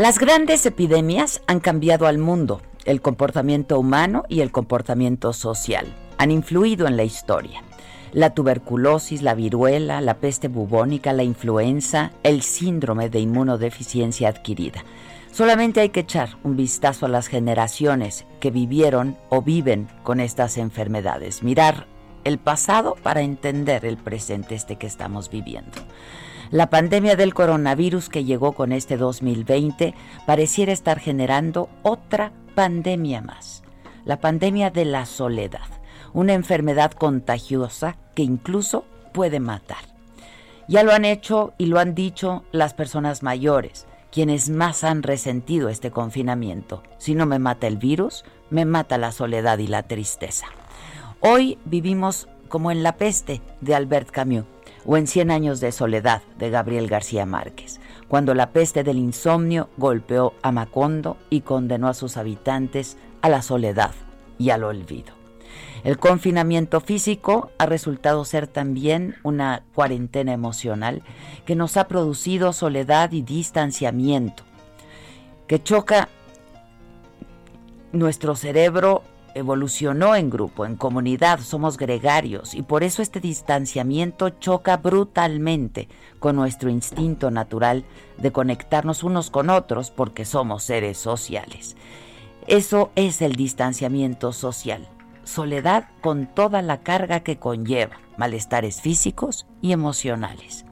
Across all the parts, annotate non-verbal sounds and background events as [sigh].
Las grandes epidemias han cambiado al mundo, el comportamiento humano y el comportamiento social. Han influido en la historia. La tuberculosis, la viruela, la peste bubónica, la influenza, el síndrome de inmunodeficiencia adquirida. Solamente hay que echar un vistazo a las generaciones que vivieron o viven con estas enfermedades, mirar el pasado para entender el presente este que estamos viviendo. La pandemia del coronavirus que llegó con este 2020 pareciera estar generando otra pandemia más, la pandemia de la soledad, una enfermedad contagiosa que incluso puede matar. Ya lo han hecho y lo han dicho las personas mayores, quienes más han resentido este confinamiento. Si no me mata el virus, me mata la soledad y la tristeza. Hoy vivimos como en la peste de Albert Camus o en Cien años de soledad de Gabriel García Márquez, cuando la peste del insomnio golpeó a Macondo y condenó a sus habitantes a la soledad y al olvido. El confinamiento físico ha resultado ser también una cuarentena emocional que nos ha producido soledad y distanciamiento, que choca nuestro cerebro evolucionó en grupo, en comunidad, somos gregarios y por eso este distanciamiento choca brutalmente con nuestro instinto natural de conectarnos unos con otros porque somos seres sociales. Eso es el distanciamiento social, soledad con toda la carga que conlleva, malestares físicos y emocionales.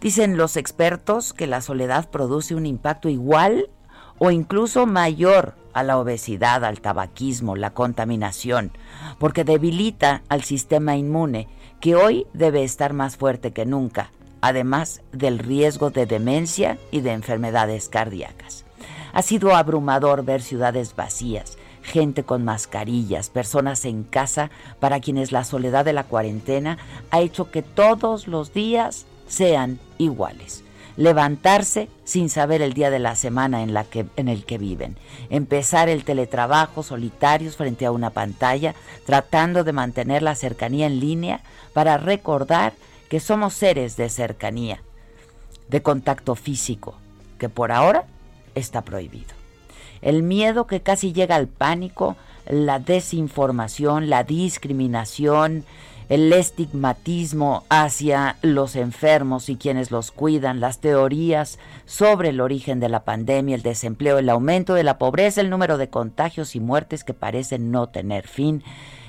Dicen los expertos que la soledad produce un impacto igual o incluso mayor a la obesidad, al tabaquismo, la contaminación, porque debilita al sistema inmune, que hoy debe estar más fuerte que nunca, además del riesgo de demencia y de enfermedades cardíacas. Ha sido abrumador ver ciudades vacías, gente con mascarillas, personas en casa para quienes la soledad de la cuarentena ha hecho que todos los días sean iguales levantarse sin saber el día de la semana en, la que, en el que viven, empezar el teletrabajo solitarios frente a una pantalla, tratando de mantener la cercanía en línea para recordar que somos seres de cercanía, de contacto físico, que por ahora está prohibido. El miedo que casi llega al pánico, la desinformación, la discriminación, el estigmatismo hacia los enfermos y quienes los cuidan, las teorías sobre el origen de la pandemia, el desempleo, el aumento de la pobreza, el número de contagios y muertes que parecen no tener fin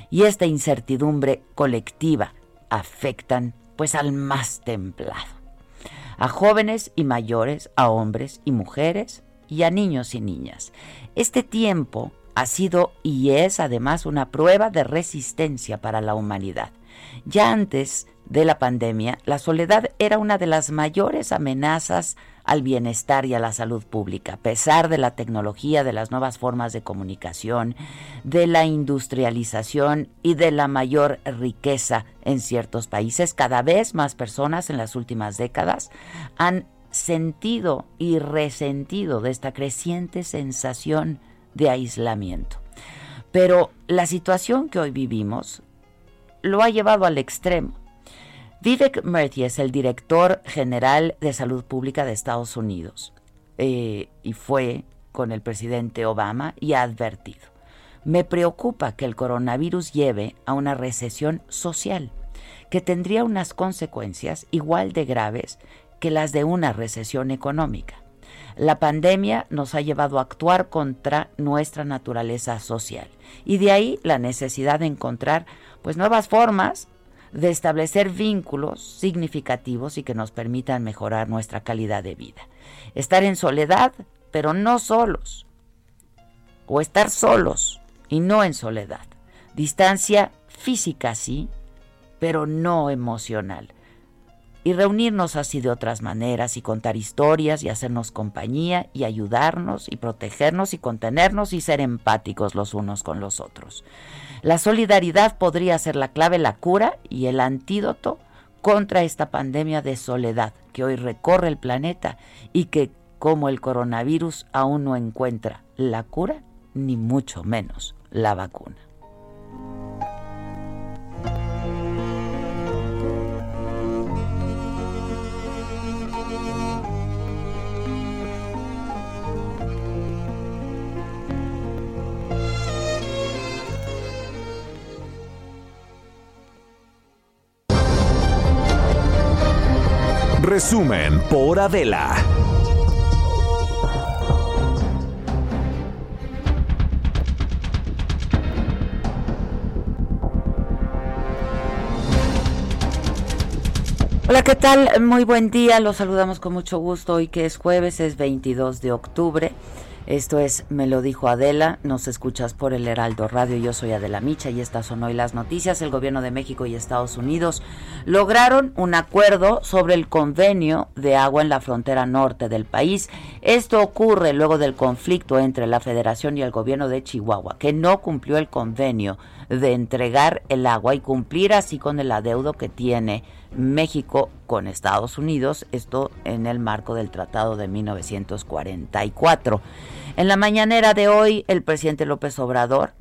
y esta incertidumbre colectiva afectan pues al más templado, a jóvenes y mayores, a hombres y mujeres y a niños y niñas. Este tiempo ha sido y es además una prueba de resistencia para la humanidad. Ya antes de la pandemia, la soledad era una de las mayores amenazas al bienestar y a la salud pública, a pesar de la tecnología, de las nuevas formas de comunicación, de la industrialización y de la mayor riqueza en ciertos países. Cada vez más personas en las últimas décadas han sentido y resentido de esta creciente sensación de aislamiento. Pero la situación que hoy vivimos lo ha llevado al extremo. Vivek Murthy es el director general de salud pública de Estados Unidos eh, y fue con el presidente Obama y ha advertido. Me preocupa que el coronavirus lleve a una recesión social, que tendría unas consecuencias igual de graves que las de una recesión económica. La pandemia nos ha llevado a actuar contra nuestra naturaleza social y de ahí la necesidad de encontrar pues nuevas formas de establecer vínculos significativos y que nos permitan mejorar nuestra calidad de vida. Estar en soledad, pero no solos. O estar solos y no en soledad. Distancia física sí, pero no emocional. Y reunirnos así de otras maneras y contar historias y hacernos compañía y ayudarnos y protegernos y contenernos y ser empáticos los unos con los otros. La solidaridad podría ser la clave, la cura y el antídoto contra esta pandemia de soledad que hoy recorre el planeta y que como el coronavirus aún no encuentra la cura ni mucho menos la vacuna. Resumen por Adela. Hola, ¿qué tal? Muy buen día, los saludamos con mucho gusto hoy que es jueves, es 22 de octubre. Esto es Me lo dijo Adela, nos escuchas por el Heraldo Radio, yo soy Adela Micha y estas son hoy las noticias. El gobierno de México y Estados Unidos lograron un acuerdo sobre el convenio de agua en la frontera norte del país. Esto ocurre luego del conflicto entre la Federación y el gobierno de Chihuahua, que no cumplió el convenio de entregar el agua y cumplir así con el adeudo que tiene México con Estados Unidos, esto en el marco del Tratado de 1944. En la mañanera de hoy, el presidente López Obrador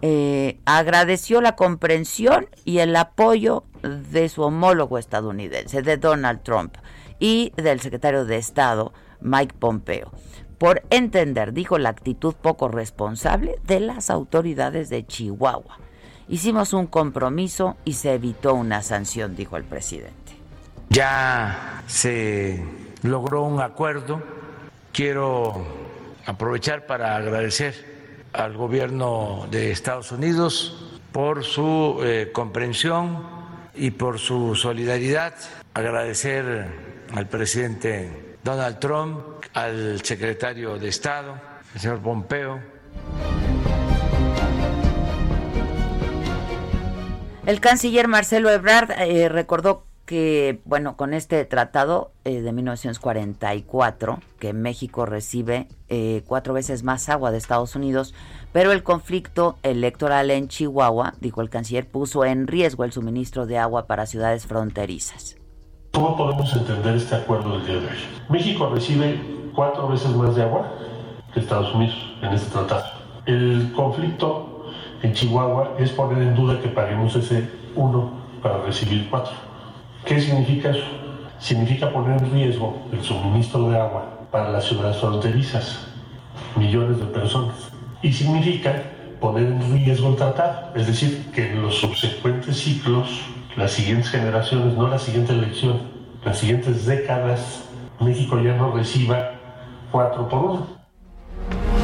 eh, agradeció la comprensión y el apoyo de su homólogo estadounidense, de Donald Trump, y del secretario de Estado, Mike Pompeo, por entender, dijo, la actitud poco responsable de las autoridades de Chihuahua Hicimos un compromiso y se evitó una sanción, dijo el presidente. Ya se logró un acuerdo. Quiero aprovechar para agradecer al gobierno de Estados Unidos por su eh, comprensión y por su solidaridad. Agradecer al presidente Donald Trump, al secretario de Estado, el señor Pompeo El canciller Marcelo Ebrard eh, recordó que, bueno, con este tratado eh, de 1944, que México recibe eh, cuatro veces más agua de Estados Unidos, pero el conflicto electoral en Chihuahua, dijo el canciller, puso en riesgo el suministro de agua para ciudades fronterizas. ¿Cómo podemos entender este acuerdo del día de hoy? México recibe cuatro veces más de agua que Estados Unidos en este tratado. El conflicto en Chihuahua es poner en duda que paguemos ese uno para recibir cuatro. ¿Qué significa eso? Significa poner en riesgo el suministro de agua para las ciudades fronterizas, millones de personas. Y significa poner en riesgo el tratado, es decir, que en los subsecuentes ciclos, las siguientes generaciones, no la siguiente elección, las siguientes décadas, México ya no reciba cuatro por uno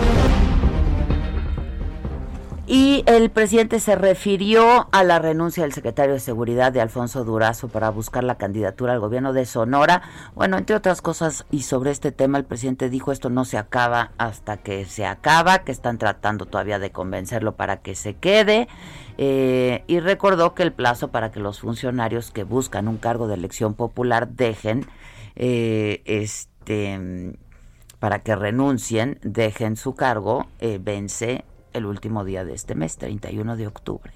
Y el presidente se refirió a la renuncia del secretario de Seguridad de Alfonso Durazo para buscar la candidatura al gobierno de Sonora. Bueno, entre otras cosas, y sobre este tema, el presidente dijo esto no se acaba hasta que se acaba, que están tratando todavía de convencerlo para que se quede. Eh, y recordó que el plazo para que los funcionarios que buscan un cargo de elección popular dejen eh, este para que renuncien, dejen su cargo, eh, vence el último día de este mes, 31 de octubre.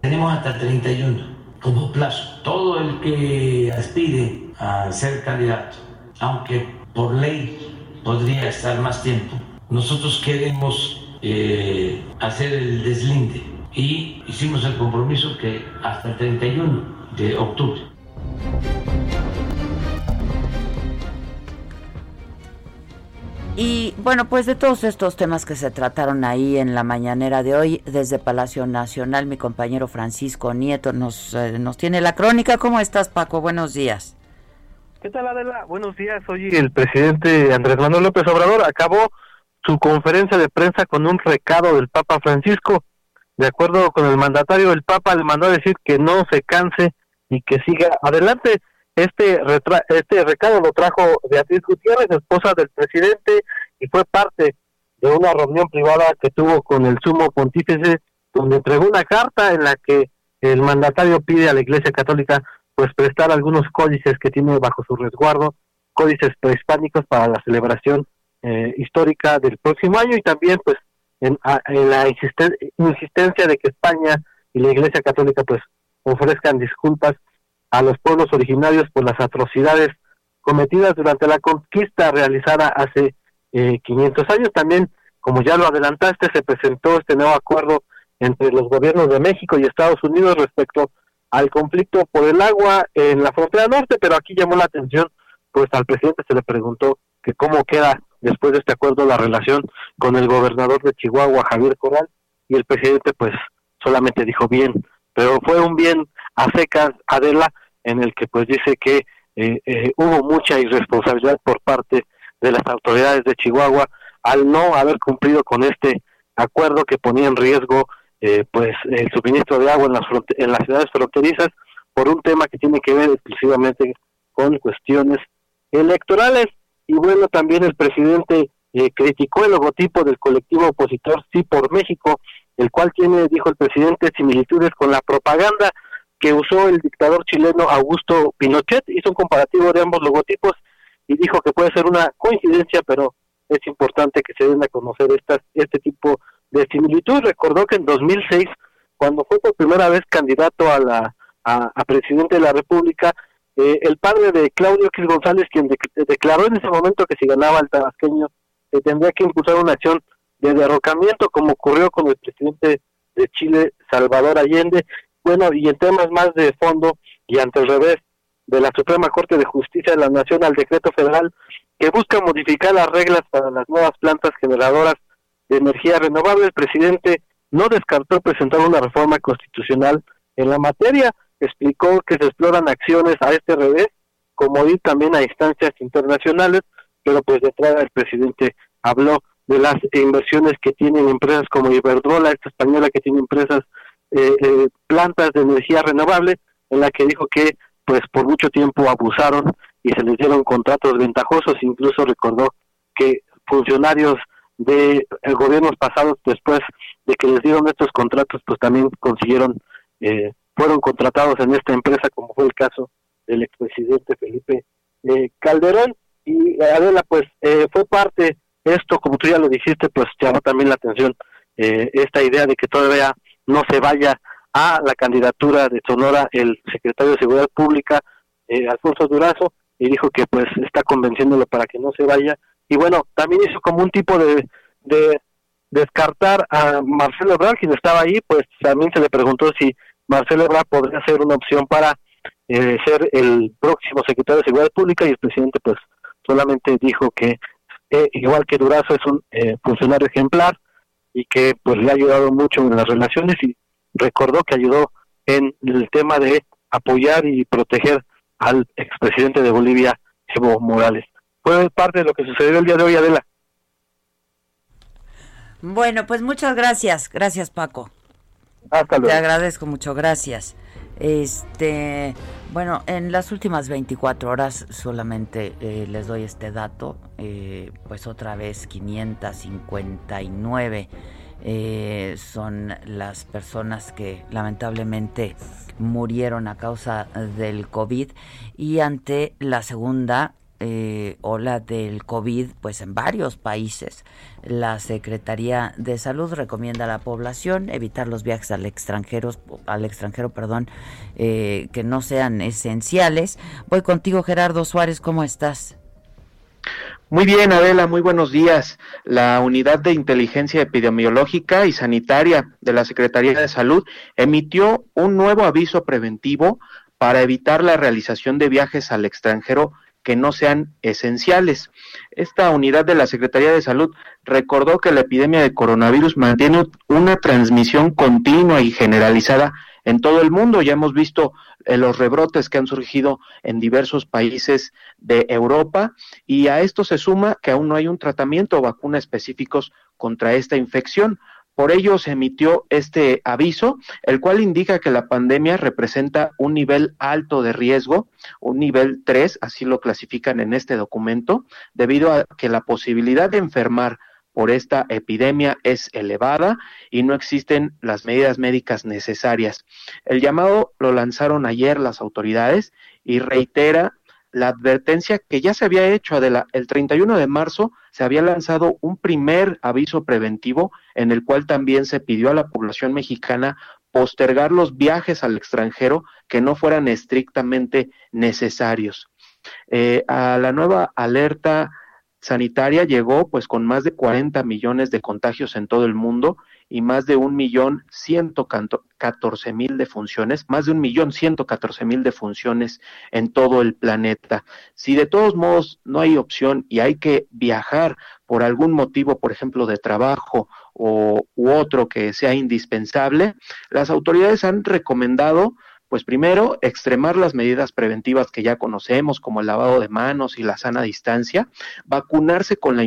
Tenemos hasta el 31 como plazo. Todo el que aspire a ser candidato, aunque por ley podría estar más tiempo, nosotros queremos eh, hacer el deslinde y hicimos el compromiso que hasta el 31 de octubre Y bueno, pues de todos estos temas que se trataron ahí en la mañanera de hoy, desde Palacio Nacional, mi compañero Francisco Nieto nos, eh, nos tiene la crónica. ¿Cómo estás, Paco? Buenos días. ¿Qué tal, Adela? Buenos días. Hoy el presidente Andrés Manuel López Obrador acabó su conferencia de prensa con un recado del Papa Francisco. De acuerdo con el mandatario, el Papa le mandó a decir que no se canse y que siga adelante. Este, este recado lo trajo Beatriz Gutiérrez, esposa del presidente, y fue parte de una reunión privada que tuvo con el sumo pontífice, donde entregó una carta en la que el mandatario pide a la Iglesia Católica pues prestar algunos códices que tiene bajo su resguardo, códices prehispánicos para la celebración eh, histórica del próximo año y también pues en, la insistencia de que España y la Iglesia Católica pues ofrezcan disculpas a los pueblos originarios por las atrocidades cometidas durante la conquista realizada hace 500 eh, años. También, como ya lo adelantaste, se presentó este nuevo acuerdo entre los gobiernos de México y Estados Unidos respecto al conflicto por el agua en la frontera norte, pero aquí llamó la atención, pues al presidente se le preguntó que cómo queda después de este acuerdo la relación con el gobernador de Chihuahua, Javier Corral, y el presidente pues solamente dijo bien, pero fue un bien a secas, Adela, en el que pues dice que eh, eh, hubo mucha irresponsabilidad por parte de las autoridades de Chihuahua al no haber cumplido con este acuerdo que ponía en riesgo eh, pues el suministro de agua en las, en las ciudades fronterizas por un tema que tiene que ver exclusivamente con cuestiones electorales. Y bueno también el presidente criticó el logotipo del colectivo opositor Sí por México el cual tiene dijo el presidente similitudes con la propaganda que usó el dictador chileno Augusto Pinochet, hizo un comparativo de ambos logotipos y dijo que puede ser una coincidencia, pero es importante que se den a conocer estas, este tipo de similitud. Recordó que en 2006, cuando fue por primera vez candidato a la a, presidente de la República, eh, el padre de Claudio X González, quien declaró en ese momento que si ganaba el tabasqueño, se tendría que impulsar una acción de derrocamiento, como ocurrió con el presidente de Chile, Salvador Allende, bueno, y en temas más de fondo y ante el revés de la Suprema Corte de Justicia de la Nación al decreto federal que busca modificar las reglas para las nuevas plantas generadoras de energía renovable, el presidente no descartó presentar una reforma constitucional en la materia, explicó que se exploran acciones a este revés, como ir también a instancias internacionales, pero pues detrás el presidente habló de las inversiones que tienen empresas como Iberdrola, esta española que tiene empresas eh, eh, plantas de energía renovable en la que dijo que pues por mucho tiempo abusaron y se les dieron contratos ventajosos, incluso recordó que funcionarios de eh, gobiernos pasados después de que les dieron estos contratos pues también consiguieron eh, fueron contratados en esta empresa como fue el caso del expresidente Felipe Calderón. Y Adela pues fue parte esto como tú ya lo dijiste pues llamó también la atención esta idea de que todavía no se vaya a la candidatura de Sonora el secretario de Seguridad Pública, eh, Alfonso Durazo, y dijo que pues está convenciéndolo para que no se vaya. Y bueno, también hizo como un tipo de, de descartar a Marcelo Ebrard, quien estaba ahí, pues también se le preguntó si Marcelo Ebrard podría ser una opción para eh, ser el próximo secretario de Seguridad Pública y el presidente pues solamente dijo que eh, igual que Durazo es un funcionario ejemplar, y que pues le ha ayudado mucho en las relaciones y recordó que ayudó en el tema de apoyar y proteger al expresidente de Bolivia, Evo Morales. Fue parte de lo que sucedió el día de hoy, Adela. Bueno, pues muchas gracias. Gracias, Paco. Hasta luego. Te agradezco mucho, gracias. Este, bueno, en las últimas 24 horas solamente eh, les doy este dato, eh, pues otra vez 559 eh, son las personas que lamentablemente murieron a causa del COVID. Y ante la segunda eh, del COVID, pues en varios países, la Secretaría de Salud recomienda a la población evitar los viajes al extranjero, al extranjero, perdón, eh, que no sean esenciales. Voy contigo, Gerardo Suárez, ¿cómo estás? Muy bien, Adela, muy buenos días. La Unidad de Inteligencia Epidemiológica y Sanitaria de la Secretaría de Salud emitió un nuevo aviso preventivo para evitar la realización de viajes al extranjero que no sean esenciales. Esta unidad de la Secretaría de Salud recordó que la epidemia de coronavirus mantiene una transmisión continua y generalizada en todo el mundo. Ya hemos visto eh, los rebrotes que han surgido en diversos países de Europa y a esto se suma que aún no hay un tratamiento o vacuna específicos contra esta infección. Por ello se emitió este aviso, el cual indica que la pandemia representa un nivel alto de riesgo, un nivel 3, así lo clasifican en este documento, debido a que la posibilidad de enfermar por esta epidemia es elevada y no existen las medidas médicas necesarias. El llamado lo lanzaron ayer las autoridades y reitera la advertencia que ya se había hecho, el 31 de marzo se había lanzado un primer aviso preventivo en el cual también se pidió a la población mexicana postergar los viajes al extranjero que no fueran estrictamente necesarios. Eh, a la nueva alerta sanitaria llegó pues con más de 40 millones de contagios en todo el mundo y más de un millón ciento catorce mil defunciones, más de un millón ciento catorce mil defunciones en todo el planeta. Si de todos modos no hay opción y hay que viajar por algún motivo, por ejemplo, de trabajo o u otro que sea indispensable, las autoridades han recomendado pues primero, extremar las medidas preventivas que ya conocemos, como el lavado de manos y la sana distancia, vacunarse la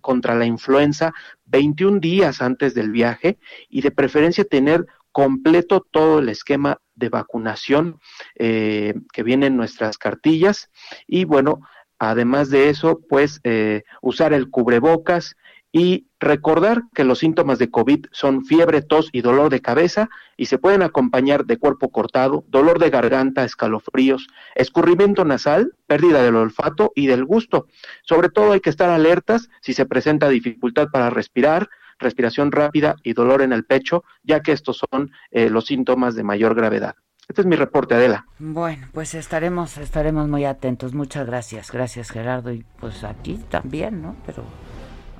contra la influenza 21 días antes del viaje y de preferencia tener completo todo el esquema de vacunación eh, que viene en nuestras cartillas. Y bueno, además de eso, pues eh, usar el cubrebocas, y recordar que los síntomas de COVID son fiebre, tos y dolor de cabeza y se pueden acompañar de cuerpo cortado, dolor de garganta, escalofríos, escurrimiento nasal, pérdida del olfato y del gusto. Sobre todo hay que estar alertas si se presenta dificultad para respirar, respiración rápida y dolor en el pecho, ya que estos son eh, los síntomas de mayor gravedad. Este es mi reporte, Adela. Bueno, pues estaremos, estaremos muy atentos. Muchas gracias, gracias Gerardo y pues aquí también, ¿no? Pero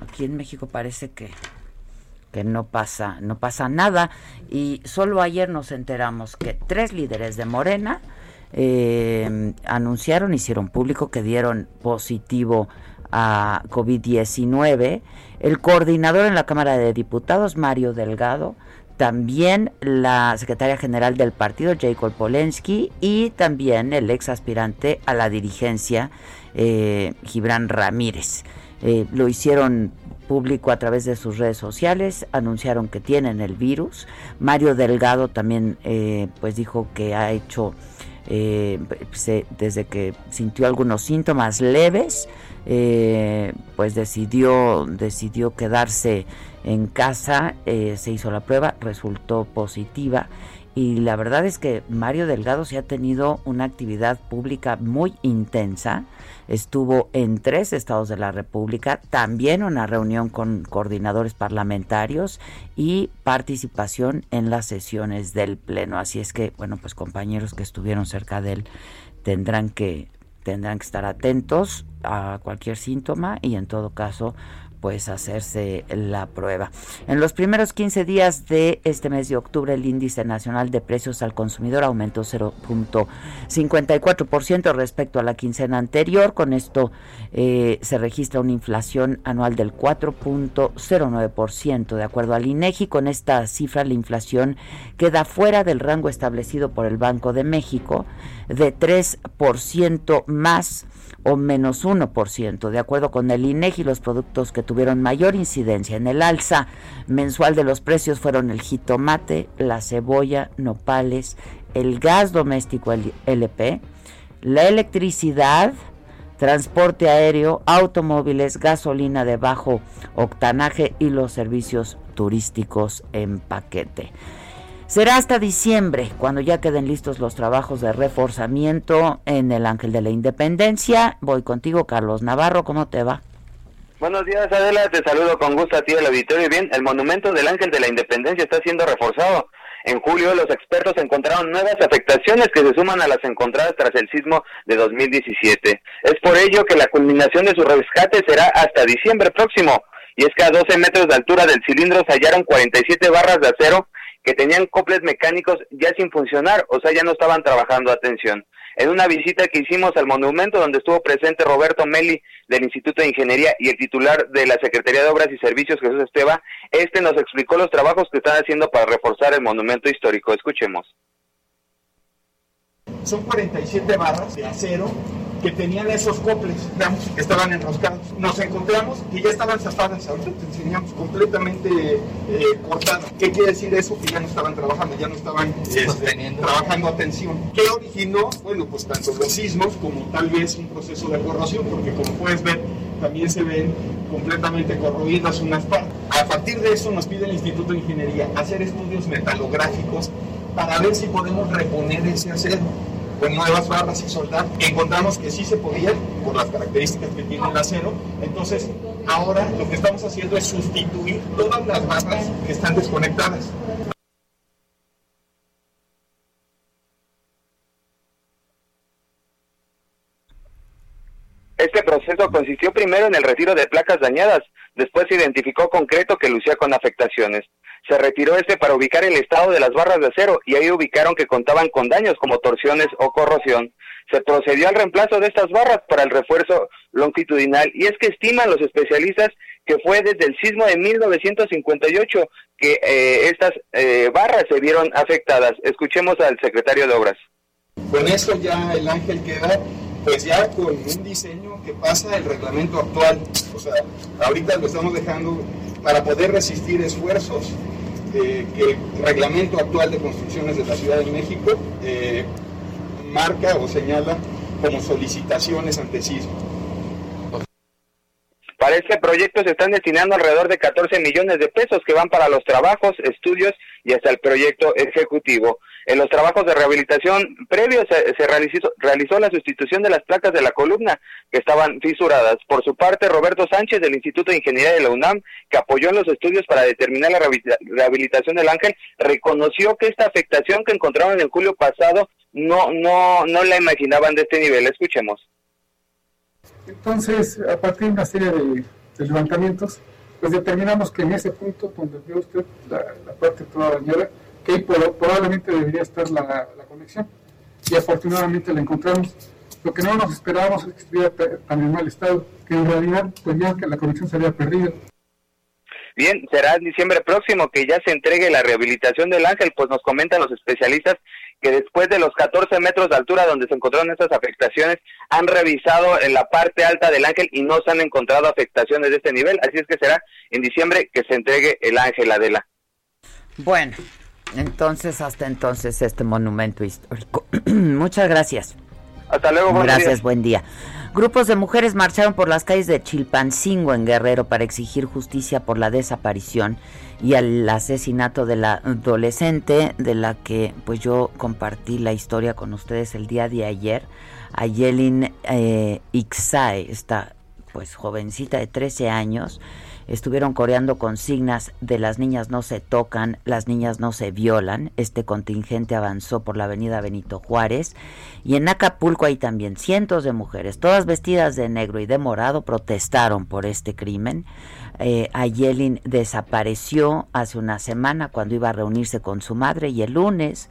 Aquí en México parece que que no pasa, no pasa nada. Y solo ayer nos enteramos que tres líderes de Morena eh, anunciaron, hicieron público que dieron positivo a COVID-19. El coordinador en la Cámara de Diputados, Mario Delgado, también la secretaria general del partido, Jacob Polensky, y también el ex aspirante a la dirigencia, eh, Gibran Ramírez. Eh, lo hicieron público a través de sus redes sociales, anunciaron que tienen el virus. Mario Delgado también eh, pues dijo que ha hecho eh, desde que sintió algunos síntomas leves, pues decidió decidió quedarse en casa, se hizo la prueba, resultó positiva y la verdad es que Mario Delgado se ha tenido una actividad pública muy intensa estuvo en tres estados de la República, también una reunión con coordinadores parlamentarios y participación en las sesiones del Pleno. Así es que, bueno, pues compañeros que estuvieron cerca de él tendrán que tendrán que estar atentos a cualquier síntoma y en todo caso pues hacerse la prueba. En los primeros 15 días de este mes de octubre el índice nacional de precios al consumidor aumentó 0.54% respecto a la quincena anterior. Con esto eh, se registra una inflación anual del 4.09% de acuerdo al INEGI. Con esta cifra la inflación queda fuera del rango establecido por el Banco de México de 3% más o menos 1%. De acuerdo con el INEGI, los productos que tuvieron mayor incidencia en el alza mensual de los precios fueron el jitomate, la cebolla, nopales, el gas doméstico LP, la electricidad, transporte aéreo, automóviles, gasolina de bajo octanaje y los servicios turísticos en paquete. Será hasta diciembre, cuando ya queden listos los trabajos de reforzamiento en el Ángel de la Independencia. Voy contigo, Carlos Navarro, ¿cómo te va? Buenos días, Adela, te saludo con gusto a ti del auditorio. Bien, el monumento del Ángel de la Independencia está siendo reforzado. En julio, los expertos encontraron nuevas afectaciones que se suman a las encontradas tras el sismo de 2017. Es por ello que la culminación de su rescate será hasta diciembre próximo. Y es que a 12 metros de altura del cilindro se hallaron 47 barras de acero que tenían coples mecánicos ya sin funcionar, o sea, ya no estaban trabajando. Atención. En una visita que hicimos al monumento donde estuvo presente Roberto Meli del Instituto de Ingeniería y el titular de la Secretaría de Obras y Servicios, Jesús Esteba, este nos explicó los trabajos que están haciendo para reforzar el monumento histórico. Escuchemos. Son 47 barras de acero que tenían esos coples, digamos, que estaban enroscados. Nos encontramos y ya estaban zafadas, ahorita te enseñamos completamente eh, cortadas. ¿Qué quiere decir eso? Que ya no estaban trabajando, ya no estaban este, trabajando a tensión. ¿Qué originó? Bueno, pues tanto los sismos como tal vez un proceso de corrosión, porque como puedes ver, también se ven completamente corroídas unas partes. A partir de eso nos pide el Instituto de Ingeniería hacer estudios metalográficos para ver si podemos reponer ese acero con nuevas barras y soldar. Encontramos que sí se podía por las características que tiene el acero. Entonces, ahora lo que estamos haciendo es sustituir todas las barras que están desconectadas. Este proceso consistió primero en el retiro de placas dañadas, después se identificó concreto que lucía con afectaciones. Se retiró este para ubicar el estado de las barras de acero y ahí ubicaron que contaban con daños como torsiones o corrosión. Se procedió al reemplazo de estas barras para el refuerzo longitudinal y es que estiman los especialistas que fue desde el sismo de 1958 que eh, estas eh, barras se vieron afectadas. Escuchemos al secretario de Obras. Con esto ya el ángel queda pues ya con un diseño que pasa el reglamento actual. O sea, ahorita lo estamos dejando para poder resistir esfuerzos eh, que el reglamento actual de construcciones de la Ciudad de México eh, marca o señala como solicitaciones ante sismo. Para este proyecto se están destinando alrededor de 14 millones de pesos que van para los trabajos, estudios y hasta el proyecto ejecutivo. En los trabajos de rehabilitación previos se, realizó, realizó, la sustitución de las placas de la columna que estaban fisuradas. Por su parte, Roberto Sánchez del Instituto de Ingeniería de la UNAM, que apoyó en los estudios para determinar la rehabilitación del ángel, reconoció que esta afectación que encontraron en el julio pasado no, no, no la imaginaban de este nivel. Escuchemos. Entonces, a partir de una serie de, levantamientos, pues determinamos que en ese punto donde ve usted la, parte toda dañada, que ahí probablemente debería estar la, conexión. Y afortunadamente la encontramos. Lo que no nos esperábamos es que estuviera tan en mal estado, que en realidad pues ya que la conexión se había perdido. Bien, será en diciembre próximo que ya se entregue la rehabilitación del ángel, pues nos comentan los especialistas que después de los 14 metros de altura donde se encontraron estas afectaciones, han revisado en la parte alta del ángel y no se han encontrado afectaciones de este nivel. Así es que será en diciembre que se entregue el ángel Adela. Bueno, entonces hasta entonces este monumento histórico. [clears throat] Muchas gracias. Hasta luego. Gracias, buen día. Grupos de mujeres marcharon por las calles de Chilpancingo en Guerrero para exigir justicia por la desaparición y al asesinato de la adolescente de la que pues yo compartí la historia con ustedes el día de ayer, Ayelin eh, Ixae, esta pues jovencita de 13 años, estuvieron coreando consignas de las niñas no se tocan, las niñas no se violan. Este contingente avanzó por la avenida Benito Juárez y en Acapulco hay también cientos de mujeres, todas vestidas de negro y de morado, protestaron por este crimen. Eh, Ayelin desapareció hace una semana cuando iba a reunirse con su madre y el lunes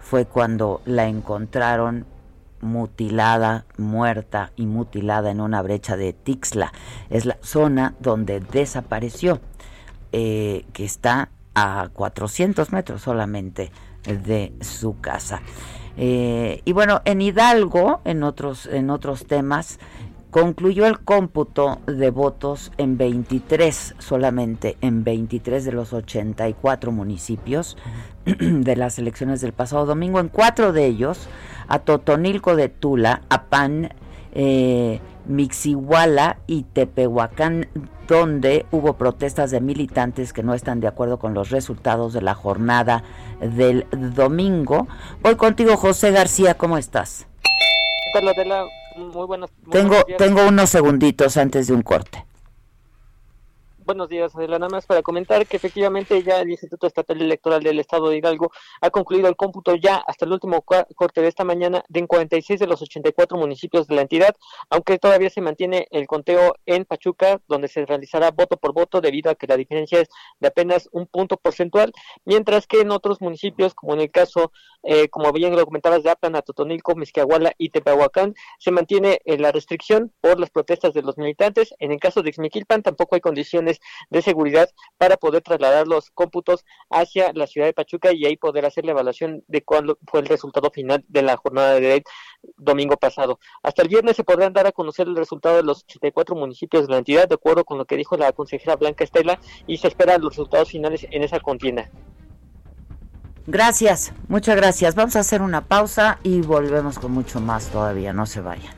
fue cuando la encontraron mutilada, muerta y mutilada en una brecha de Tixla. Es la zona donde desapareció, eh, que está a 400 metros solamente de su casa. Eh, y bueno, en Hidalgo, en otros, en otros temas, concluyó el cómputo de votos en 23, solamente en 23 de los 84 municipios [clears throat] de las elecciones del pasado domingo. En cuatro de ellos, a Totonilco de Tula, a Pan, eh, Mixihuala y Tepehuacán, donde hubo protestas de militantes que no están de acuerdo con los resultados de la jornada del domingo. Voy contigo, José García, ¿cómo estás? Muy. Tengo, tengo unos segunditos antes de un corte. Buenos días, Adela. Nada más para comentar que efectivamente ya el Instituto Estatal Electoral del Estado de Hidalgo ha concluido el cómputo ya hasta el último corte de esta mañana de en 46 de los 84 municipios de la entidad, aunque todavía se mantiene el conteo en Pachuca, donde se realizará voto por voto debido a que la diferencia es de apenas un punto porcentual, mientras que en otros municipios, como en el caso, eh, como bien lo comentabas, de Aplan, Totonilco, Mezquiahuala y Tepehuacán, se mantiene eh, la restricción por las protestas de los militantes. En el caso de Xmiquilpan tampoco hay condiciones de seguridad para poder trasladar los cómputos hacia la ciudad de Pachuca y ahí poder hacer la evaluación de cuál fue el resultado final de la jornada de domingo pasado. Hasta el viernes se podrán dar a conocer el resultado de los 84 municipios de la entidad, de acuerdo con lo que dijo la consejera Blanca Estela, y se esperan los resultados finales en esa contienda. Gracias, muchas gracias. Vamos a hacer una pausa y volvemos con mucho más todavía. No se vayan.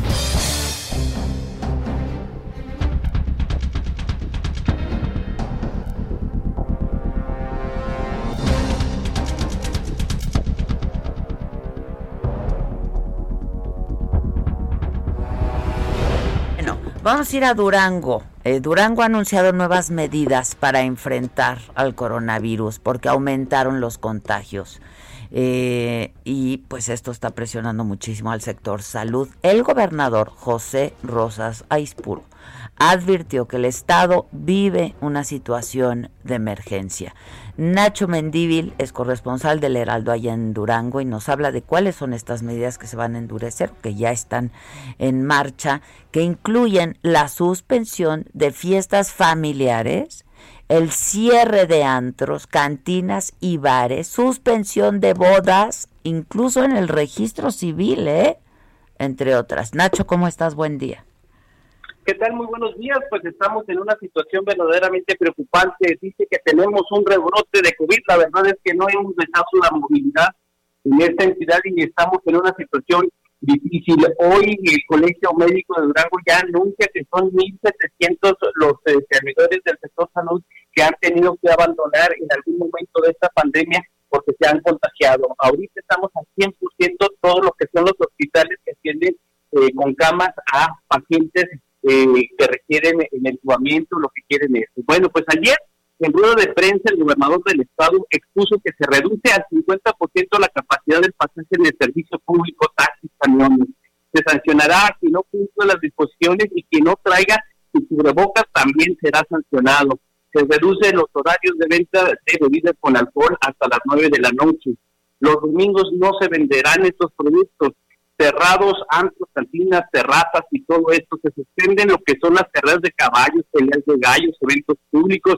Vamos a ir a Durango. Eh, Durango ha anunciado nuevas medidas para enfrentar al coronavirus porque aumentaron los contagios. Eh, y pues esto está presionando muchísimo al sector salud. El gobernador José Rosas Aispuro advirtió que el Estado vive una situación de emergencia. Nacho Mendívil es corresponsal del Heraldo allá en Durango y nos habla de cuáles son estas medidas que se van a endurecer, que ya están en marcha, que incluyen la suspensión de fiestas familiares, el cierre de antros, cantinas y bares, suspensión de bodas, incluso en el registro civil, ¿eh? entre otras. Nacho, ¿cómo estás? Buen día. ¿Qué tal? Muy buenos días. Pues estamos en una situación verdaderamente preocupante. Dice que tenemos un rebrote de COVID. La verdad es que no hemos dejado la movilidad en esta entidad y estamos en una situación difícil. Hoy el Colegio Médico de Durango ya anuncia que son 1.700 los eh, servidores del sector salud que han tenido que abandonar en algún momento de esta pandemia porque se han contagiado. Ahorita estamos al 100% todos los que son los hospitales que atienden eh, con camas a pacientes eh, que requieren el entubamiento, lo que quieren es. Bueno, pues ayer en rueda de prensa el gobernador del estado expuso que se reduce al 50% la capacidad del pasaje en el servicio público, taxis, camiones. Se sancionará a quien no cumpla las disposiciones y quien no traiga su cubrebocas también será sancionado. Se reducen los horarios de venta de bebidas con alcohol hasta las 9 de la noche. Los domingos no se venderán estos productos cerrados, antros, cantinas, terrazas y todo esto. Se suspenden lo que son las carreras de caballos, peleas de gallos, eventos públicos.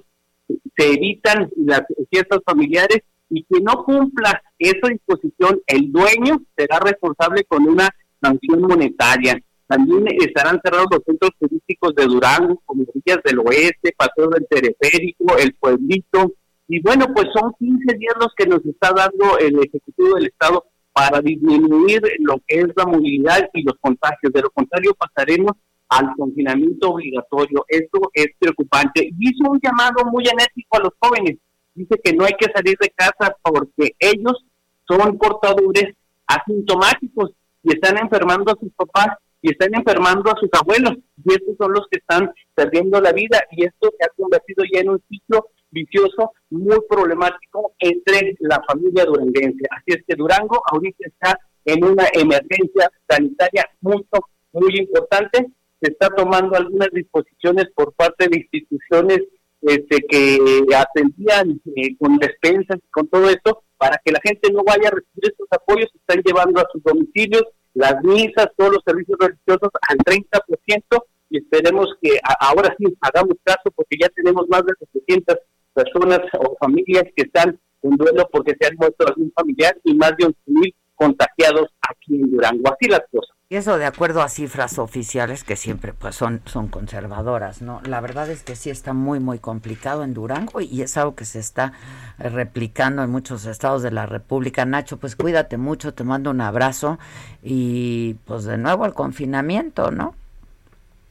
Se evitan las fiestas familiares y quien no cumpla esa disposición, el dueño será responsable con una sanción monetaria. También estarán cerrados los centros turísticos de Durango, como Villas del Oeste, Paseo del Teleférico, El Pueblito. Y bueno, pues son 15 días los que nos está dando el Ejecutivo del Estado para disminuir lo que es la movilidad y los contagios. De lo contrario, pasaremos al confinamiento obligatorio. Esto es preocupante. Y hizo un llamado muy enérgico a los jóvenes. Dice que no hay que salir de casa porque ellos son portadores asintomáticos y están enfermando a sus papás y están enfermando a sus abuelos. Y estos son los que están perdiendo la vida. Y esto se ha convertido ya en un ciclo vicioso muy problemático entre la familia duranguense. Así es que Durango ahorita está en una emergencia sanitaria muy, muy importante. Se está tomando algunas disposiciones por parte de instituciones este, que atendían eh, con despensas y con todo esto para que la gente no vaya a recibir estos apoyos. Se están llevando a sus domicilios las misas, todos los servicios religiosos al 30% y esperemos que ahora sí hagamos caso porque ya tenemos más de 700 personas o familias que están en duelo porque se han muerto algún familiar y más de 11.000 contagiados aquí en Durango. Así las cosas. Y eso de acuerdo a cifras oficiales que siempre pues son, son conservadoras, ¿no? La verdad es que sí está muy, muy complicado en Durango y es algo que se está replicando en muchos estados de la República. Nacho, pues cuídate mucho, te mando un abrazo y pues de nuevo al confinamiento, ¿no?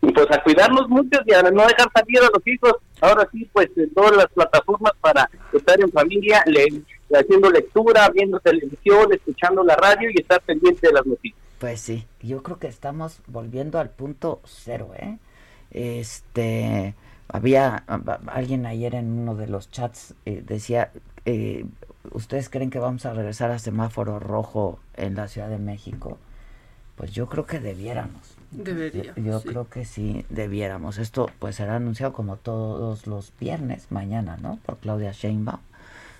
Y pues a cuidarnos mucho y a no dejar salir a los hijos. Ahora sí, pues en todas las plataformas para estar en familia, le, haciendo lectura, viendo televisión, escuchando la radio y estar pendiente de las noticias. Pues sí, yo creo que estamos volviendo al punto cero, ¿eh? Este, había alguien ayer en uno de los chats eh, decía, eh, ¿ustedes creen que vamos a regresar a semáforo rojo en la Ciudad de México? Pues yo creo que debiéramos. Debería. Yo, creo que sí debiéramos. Esto pues será anunciado como todos los viernes mañana, ¿no? Por Claudia Sheinbaum.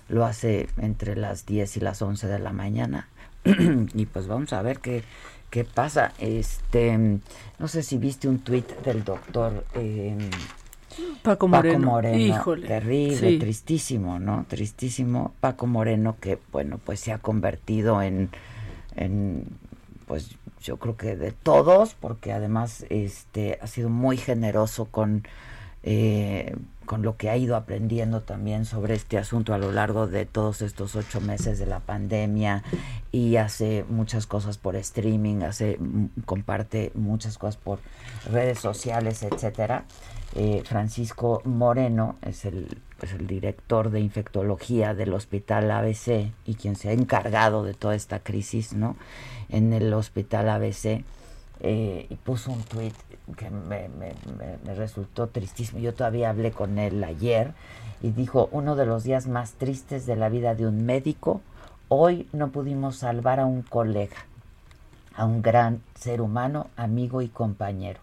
Lo hace entre las 10 y las 11 de la mañana. [clears throat] y pues vamos a ver qué, qué pasa. Este, no sé si viste un tuit del doctor eh, Paco Moreno. Moreno. Híjole. Terrible, tristísimo, ¿no? Tristísimo. Paco Moreno que, bueno, pues se ha convertido en, en pues yo creo que de todos, porque además este ha sido muy generoso con eh, con lo que ha ido aprendiendo también sobre este asunto a lo largo de todos estos ocho meses de la pandemia y hace muchas cosas por streaming, hace comparte muchas cosas por redes sociales, etcétera. Eh, Francisco Moreno es el, director de infectología del Hospital ABC y quien se ha encargado de toda esta crisis, ¿no? En el Hospital ABC eh, y puso un tweet que me, resultó tristísimo. Yo todavía hablé con él ayer y dijo, uno de los días más tristes de la vida de un médico, hoy no pudimos salvar a un colega, a un gran ser humano, amigo y compañero.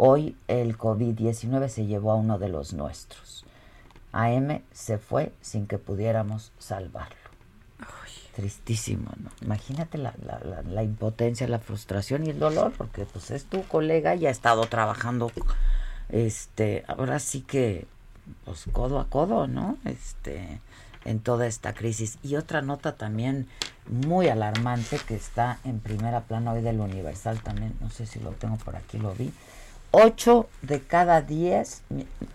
Hoy el COVID-19 se llevó a uno de los nuestros. AM se fue sin que pudiéramos salvarlo. Tristísimo, ¿no? Imagínate la, la, la, impotencia, la frustración y el dolor, porque pues es tu colega y ha estado trabajando, este, ahora sí que, pues codo a codo, ¿no? Este, en toda esta crisis. Y otra nota también muy alarmante que está en primera plana hoy del Universal también, no sé si lo tengo por aquí, lo vi. Ocho de cada diez,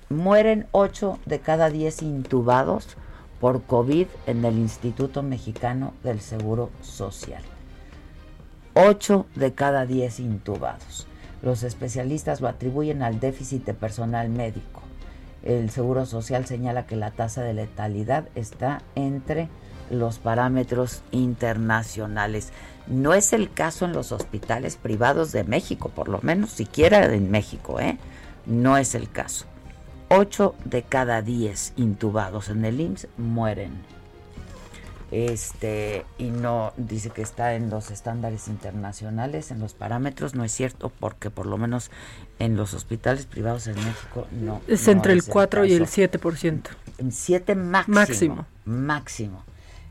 mueren ocho de cada diez intubados por COVID en el Instituto Mexicano del Seguro Social. 8 de cada 10 intubados. Los especialistas lo atribuyen al déficit de personal médico. El Seguro Social señala que la tasa de letalidad está entre los parámetros internacionales. No es el caso en los hospitales privados de México, por lo menos siquiera en México, ¿eh? No es el caso. 8 de cada 10 intubados en el IMSS mueren. Este, y no dice que está en los estándares internacionales, en los parámetros, no es cierto, porque por lo menos en los hospitales privados en México no. Es entre el 4 y el 7%. En 7 máximo. Máximo. Máximo.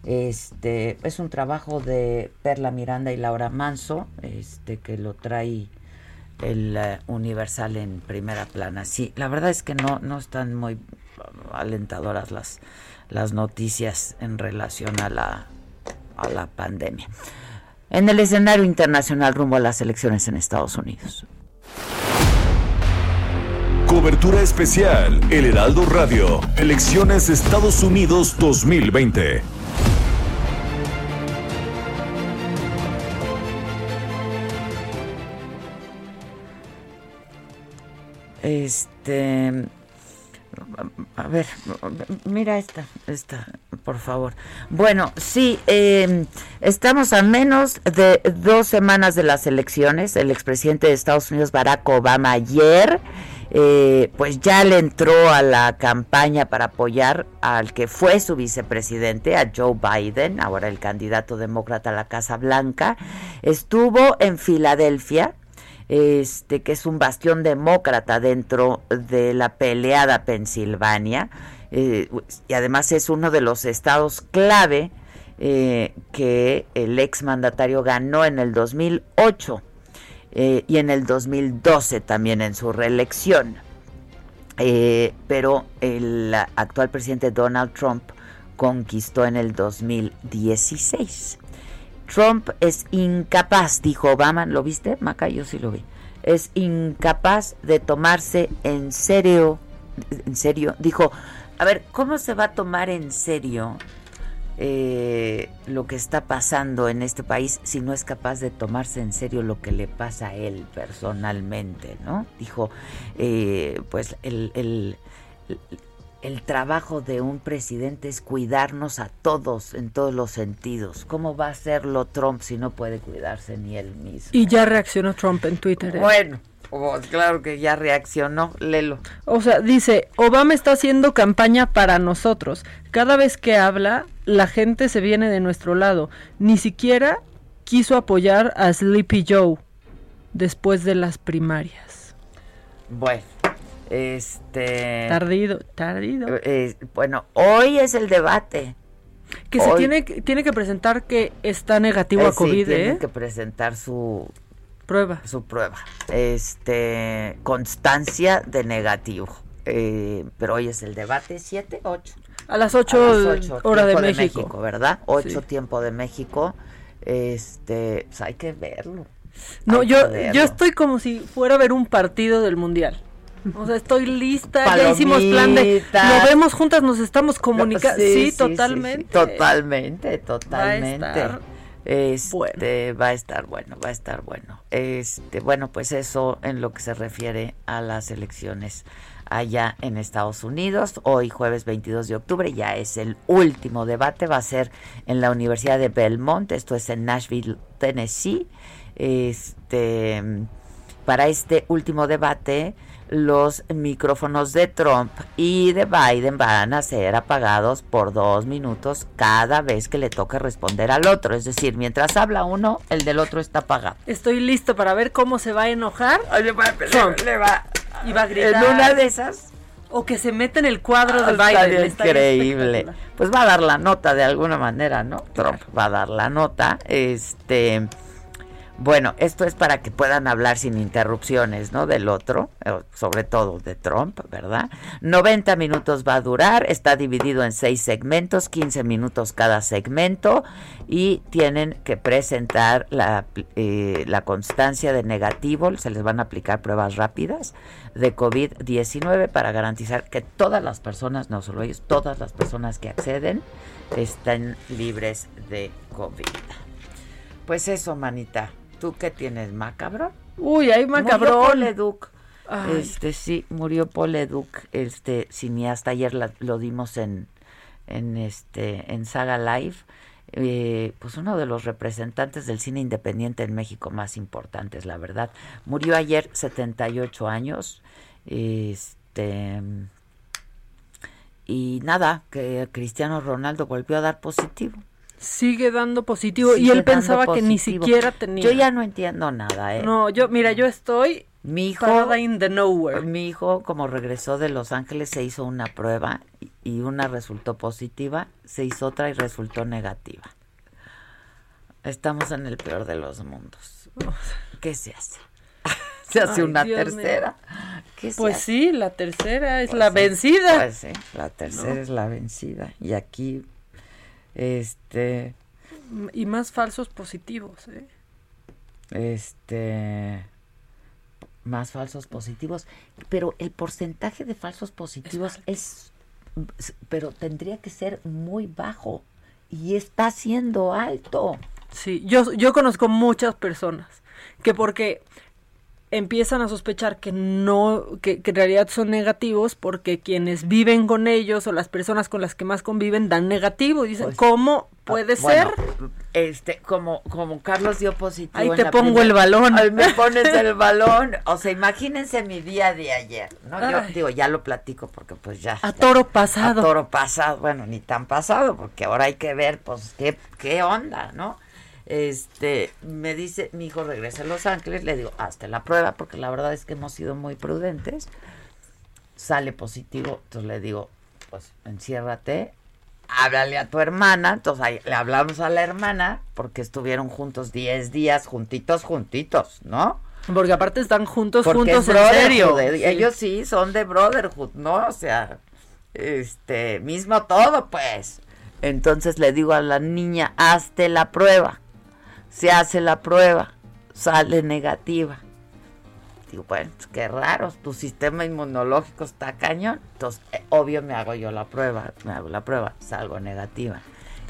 Este, es un trabajo de Perla Miranda y Laura Manso, este, que lo trae el eh, Universal en primera plana. Sí, la verdad es que no, no están muy alentadoras las, las noticias en relación a la, a la pandemia. En el escenario internacional rumbo a las elecciones en Estados Unidos. Cobertura especial, El Heraldo Radio, Elecciones Estados Unidos 2020. Este. A ver, mira esta, esta, por favor. Bueno, sí, em, estamos a menos de dos semanas de las elecciones. El expresidente de Estados Unidos, Barack Obama, ayer, eh, pues ya le entró a la campaña para apoyar al que fue su vicepresidente, a Joe Biden, ahora el candidato demócrata a la Casa Blanca. Estuvo en Filadelfia este, que es un bastión demócrata dentro de la peleada Pensilvania, eh, y además es uno de los estados clave eh, que el exmandatario ganó en el 2008 eh, y en el 2012 también en su reelección. pero el actual presidente Donald Trump conquistó en el 2016. Trump es incapaz, dijo Obama, ¿lo viste, Maca? Yo sí lo vi. Es incapaz de tomarse en serio, en serio, dijo, a ver, ¿cómo se va a tomar en serio eh, lo que está pasando en este país si no es capaz de tomarse en serio lo que le pasa a él personalmente, ¿no? Dijo, eh, pues el, el el trabajo de un presidente es cuidarnos a todos en todos los sentidos. ¿Cómo va a hacerlo Trump si no puede cuidarse ni él mismo? Y ya reaccionó Trump en Twitter. ¿eh? Bueno, pues claro que ya reaccionó, lelo. O sea, dice, Obama está haciendo campaña para nosotros. Cada vez que habla, la gente se viene de nuestro lado. Ni siquiera quiso apoyar a Sleepy Joe después de las primarias. Bueno, este. Tardido, tardido. Eh, bueno, hoy es el debate. Que se tiene, tiene que presentar que está negativo a eh, COVID, tiene ¿eh? que presentar su prueba. Su prueba. Este, constancia de negativo. pero hoy es el debate, 7, 8. A las 8, hora de México. ¿verdad? 8 tiempo de México. Este, pues hay que verlo. No, Hay yo, yo estoy como si fuera a ver un partido del mundial. O sea, estoy lista, ya hicimos plan de lo vemos juntas, nos estamos comunicando. Sí, totalmente. totalmente, totalmente. estar este, va a estar bueno, va a estar bueno. Este, bueno, pues eso en lo que se refiere a las elecciones allá en Estados Unidos. Hoy jueves 22 de octubre ya es el último debate, va a ser en la Universidad de Belmont, esto es en Nashville, Tennessee. Este, para este último debate, los micrófonos de Trump y de Biden van a ser apagados por dos minutos cada vez que le toque responder al otro. Es decir, mientras habla uno, el del otro está apagado. Estoy listo para ver cómo se va a enojar. Trump. Le va, y va a gritar. en una de esas O que se mete en el cuadro de Biden. estaría increíble. Pues va a dar la nota de alguna manera, ¿no? Trump va a dar la nota. Este, bueno, esto es para que puedan hablar sin interrupciones, ¿no? Del otro, eh, sobre todo de Trump, ¿verdad? 90 minutos va a durar, está dividido en seis segmentos, 15 minutos cada segmento y tienen que presentar eh, la constancia de negativo, se les van a aplicar pruebas rápidas de COVID-19 para garantizar que todas las personas, no solo ellos, todas las personas que acceden estén libres de COVID. Pues eso, manita. ¿Tú qué tienes, macabro? Uy, hay Murió macabrón. Paul Leduc. Ay. Este sí, murió Paul Leduc, este cineasta. Ayer la- lo dimos en, en este en Saga Live. Eh, pues uno de los representantes del cine independiente en México más importantes, la verdad. Murió ayer, 78 años. Este y nada, que Cristiano Ronaldo volvió a dar positivo. Sigue dando positivo y él pensaba que ni siquiera tenía. Yo ya no entiendo nada, ¿eh? No, yo, mira, yo estoy Mi hijo, in the nowhere. mi hijo, como regresó de Los Ángeles, se hizo una prueba y- una resultó positiva, se hizo otra y resultó negativa. Estamos en el peor de los mundos. ¿Qué se hace? [laughs] Se hace Ay, una Dios tercera. ¿Qué se Pues hace? sí, la tercera es Pues la sí, vencida. Pues sí, la tercera ¿No? es la vencida. Y aquí, este, Y más falsos positivos, ¿eh? este, más falsos positivos. Pero el porcentaje de falsos positivos es, pero tendría que ser muy bajo. Y está siendo alto. Sí, yo, yo conozco muchas personas que porque empiezan a sospechar que no, que, que en realidad son negativos porque quienes viven con ellos o las personas con las que más conviven dan negativo. Dicen, Pues, ¿cómo puede Bueno, ser? Este, como, como Carlos dio positivo. Ahí te pongo primera- el balón. Ahí me pones [laughs] el balón. O sea, imagínense mi día de ayer, ¿no? Yo digo, ya lo platico porque pues ya. A ya- toro pasado. A toro pasado. Bueno, ni tan pasado, porque ahora hay que ver, pues, qué, qué onda, ¿no? Este, me dice, mi hijo regresa a Los Ángeles, le digo, hazte la prueba, porque la verdad es que hemos sido muy prudentes. Sale positivo, entonces le digo, pues, enciérrate, háblale a tu hermana. Entonces ahí le hablamos a la hermana, porque estuvieron juntos 10 días, juntitos, juntitos, ¿no? Porque aparte están juntos, Porque juntos en serio. eh, Sí. Ellos sí son de brotherhood, ¿no? O sea, este, mismo todo, pues. Entonces le digo a la niña, hazte la prueba. Se hace la prueba, sale negativa. Digo, bueno, pues, qué raro, tu sistema inmunológico está cañón. Entonces, eh, obvio me hago yo la prueba, me hago la prueba, salgo negativa.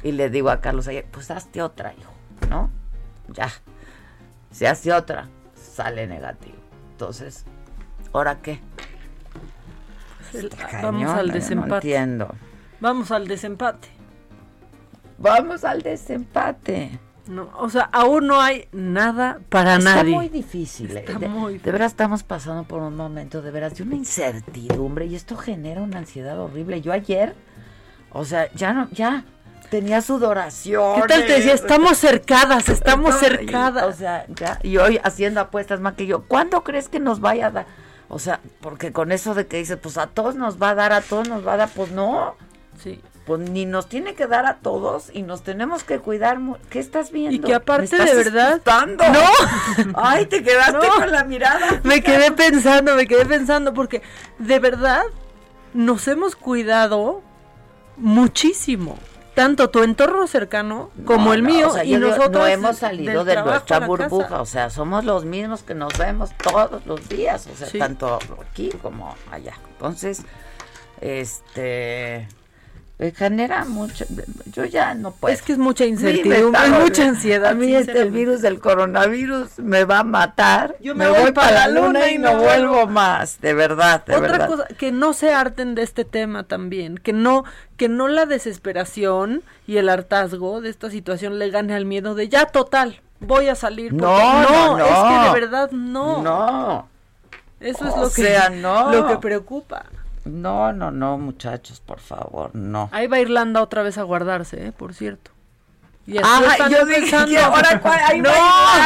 Y le digo a Carlos ayer, pues hazte otra, hijo, ¿no? Ya. Se hace otra, sale negativo. Entonces, ¿ahora qué? Está Vamos cañón, al yo No desempate. entiendo. Vamos al desempate. Vamos al desempate. No, o sea, aún no hay nada para Está nadie. muy difícil. eh. Está de, muy de veras estamos pasando por un momento de veras de una incertidumbre y esto genera una ansiedad horrible. Yo ayer, o sea, ya no, ya tenía sudoración. ¿Qué tal te decía? Estamos cercadas, estamos cercadas. O sea, ya, y hoy haciendo apuestas más que yo. ¿Cuándo crees que nos vaya a dar? O sea, porque con eso de que dices, pues a todos nos va a dar, a todos nos va a dar, pues no. Sí. Pues ni nos tiene que dar a todos y nos tenemos que cuidar. ¿Qué estás viendo? Y que aparte ¿Me de estás verdad. espantando? No. [laughs] Ay, te quedaste No. con la mirada. [laughs] Me quedé pensando, me quedé pensando, porque de verdad nos hemos cuidado muchísimo. tanto tu entorno cercano como No, el no, mío o sea, y nosotros no hemos salido de nuestra burbuja, casa. o sea, somos los mismos que nos vemos todos los días, o sea, Sí. tanto aquí como allá. Entonces, este genera mucho, yo ya no puedo. Es que es mucha incertidumbre, es mucha ansiedad. A mí este, el virus del coronavirus me va a matar. Yo me voy para la luna y no vuelvo más, de verdad, de Otra verdad. cosa, que no se harten de este tema también, que no, que no la desesperación y el hartazgo de esta situación le gane al miedo de ya total, voy a salir. No, no, es que de verdad no. No. Eso es lo que, sea, no. lo que preocupa. No, no, no, muchachos, por favor, no. Ahí va Irlanda otra vez a guardarse, ¿eh? por cierto. Y así Ah, están yo dije [laughs] ahora cuál, ahí no. va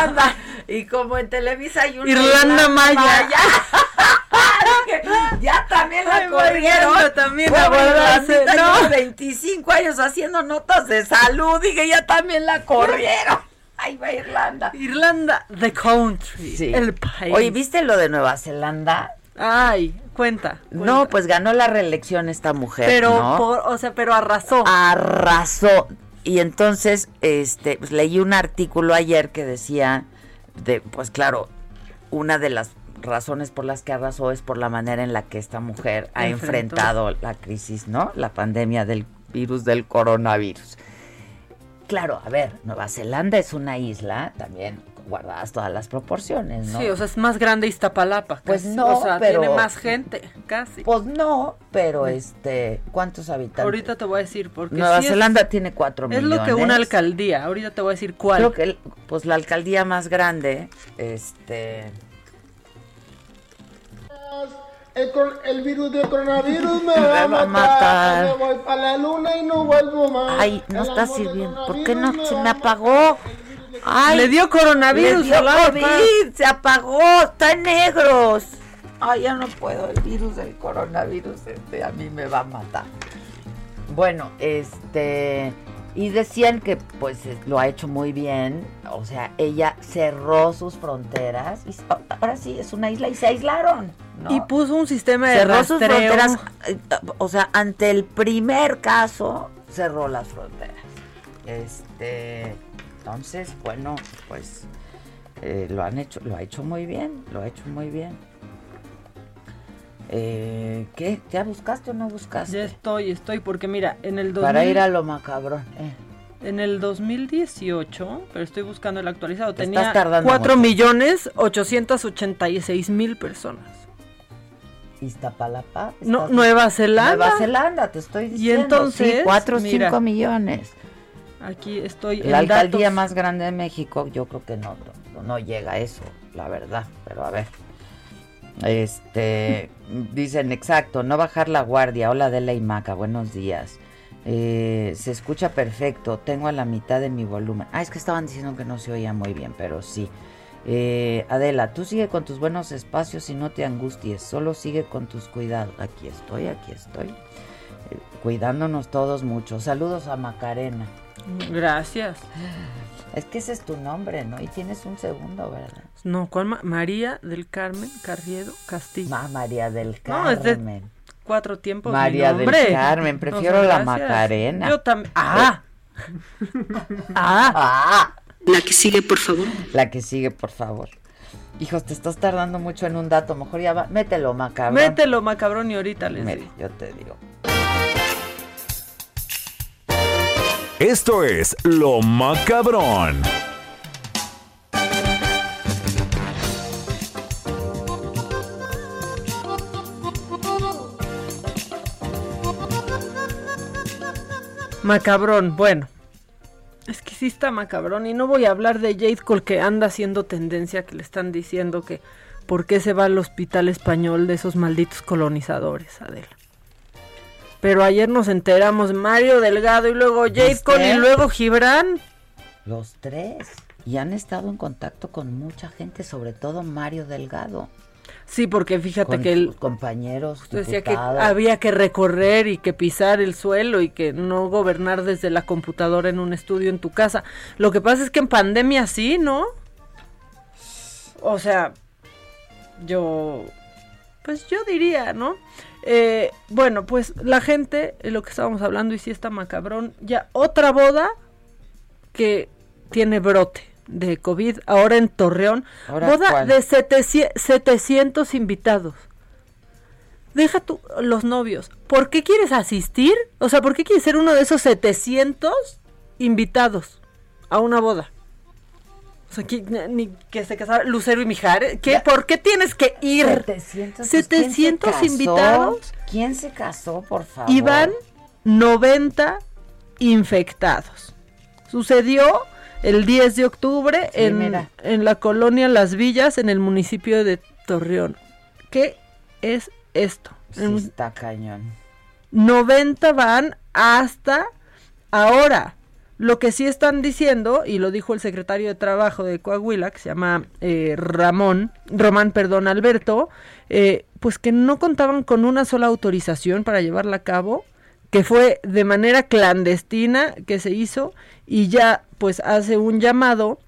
Irlanda. Y como en Televisa hay una Irlanda Maya. [laughs] Ya también la corrieron. Irlanda también a Pobre guardarse, no. lleva 25 años haciendo notas de salud. Dije, ya también la corrieron. Ahí va Irlanda. Irlanda, the country, Sí. el país. Oye, ¿viste lo de Nueva Zelanda? Ay, cuenta. No, pues ganó la reelección esta mujer. Pero, ¿no? por, o sea, pero arrasó. arrasó. Y entonces, este, pues, leí un artículo ayer que decía, de, pues claro, una de las razones por las que arrasó es por la manera en la que esta mujer ha Enfrentó. enfrentado la crisis, ¿no? La pandemia del virus del coronavirus. Claro, a ver, Nueva Zelanda es una isla, también guardadas todas las proporciones, ¿no? Sí, o sea, es más grande Iztapalapa. Pues casi. no, o sea, pero- tiene más gente, casi. Pues no, pero este, ¿cuántos habitantes? Ahorita te voy a decir porque Nueva sí es- Zelanda tiene cuatro es, millones. lo que una alcaldía. Ahorita te voy a decir cuál. Creo que el- pues la alcaldía más grande, este, El, virus del coronavirus me [laughs] Me va a va a matar. matar. Me voy para la luna y no vuelvo más. ay, no El está sirviendo. ¿Por qué no se me apagó? Ay, Le dio coronavirus le dio a la COVID, se apagó, está en negros. Ay, ya no puedo, el virus del coronavirus este a mí me va a matar. Bueno, este y decían que pues lo ha hecho muy bien, o sea, ella cerró sus fronteras y ahora sí es una isla y se aislaron. ¿no? Y puso un sistema de cerró sus rastreo. fronteras, eh, o sea, ante el primer caso cerró las fronteras. Este, entonces, bueno, pues eh, lo han hecho, lo ha hecho muy bien, lo ha hecho muy bien. Eh, ¿Qué? ¿Ya buscaste o no buscaste? Ya estoy, estoy, porque mira, en el 2000, Para ir a lo macabrón. eh. en el 2018, pero estoy buscando el actualizado, Te tenía estás tardando 4 mucho. millones 886 mil personas. Iztapalapa. No, Nueva Zelanda. Nueva Zelanda, te estoy Y diciendo. entonces, sí, 4 o mira, 5 millones. Aquí estoy La en alcaldía datos. más grande de México, yo creo que no, no, no llega a eso, la verdad. Pero a ver. Este, dicen exacto, no bajar la guardia. Hola Adela y Maca, buenos días. Eh, se escucha perfecto, tengo a la mitad de mi volumen. Ah, es que estaban diciendo que no se oía muy bien, pero sí. Eh, Adela, tú sigue con tus buenos espacios y no te angusties, solo sigue con tus cuidados. Aquí estoy, aquí estoy. Eh, cuidándonos todos mucho. Saludos a Macarena. Gracias. Es que ese es tu nombre, ¿no? Y tienes un segundo, ¿verdad? No, ¿cuál ma- María del Carmen Carriedo Castillo. Ma- María del No, es de Carmen. cuatro tiempos. mi María del. Carmen, prefiero sea, la. Macarena. Yo también. Ah. [laughs] ah. Ah, La que sigue, por favor. la que sigue, por favor. Hijos, te estás tardando mucho en un dato. Mejor ya va. Mételo, macabrón. Mételo, macabrón, y ahorita les Mira, digo. yo te digo. Esto es Lo Macabrón. Macabrón, bueno. Es que sí está macabrón. Y no voy a hablar de Jade Cole que anda haciendo tendencia que le están diciendo que por qué se va al hospital español de esos malditos colonizadores, Adela. Pero ayer nos enteramos Mario Delgado y luego Jade. Cole y luego Gibran. Los tres. Y han estado en contacto con mucha gente, sobre todo Mario Delgado. Sí, porque fíjate Con que él sus compañeros decía que había que recorrer y que pisar el suelo y que no gobernar desde la computadora en un estudio en tu casa. Lo que pasa es que en pandemia sí, ¿no? O sea, yo pues yo diría, ¿no? Eh, bueno, pues la gente, eh, lo que estábamos hablando y sí está macabrón, ya otra boda que tiene brote de COVID ahora en Torreón, ¿Ahora boda cuál? de 700, 700 invitados. Deja tú los novios. ¿Por qué quieres asistir? O sea, ¿por qué quieres ser uno de esos 700 invitados a una boda? O sea, que, ni que se casaron Lucero y Mijares. ¿Qué? ¿Por qué tienes que ir? 700, 700 ¿quién se casó? invitados ¿Quién se casó, por favor? y van 90 infectados. Sucedió el 10 de octubre Sí, en, mira. en la colonia Las Villas, en el municipio de Torreón. ¿Qué es esto? Sí, En- está cañón. 90 van hasta ahora. Lo que sí están diciendo, y lo dijo el secretario de Trabajo de Coahuila, que se llama eh, Ramón, Román, perdón, Alberto, eh, pues que no contaban con una sola autorización para llevarla a cabo, que fue de manera clandestina que se hizo, y ya pues hace un llamado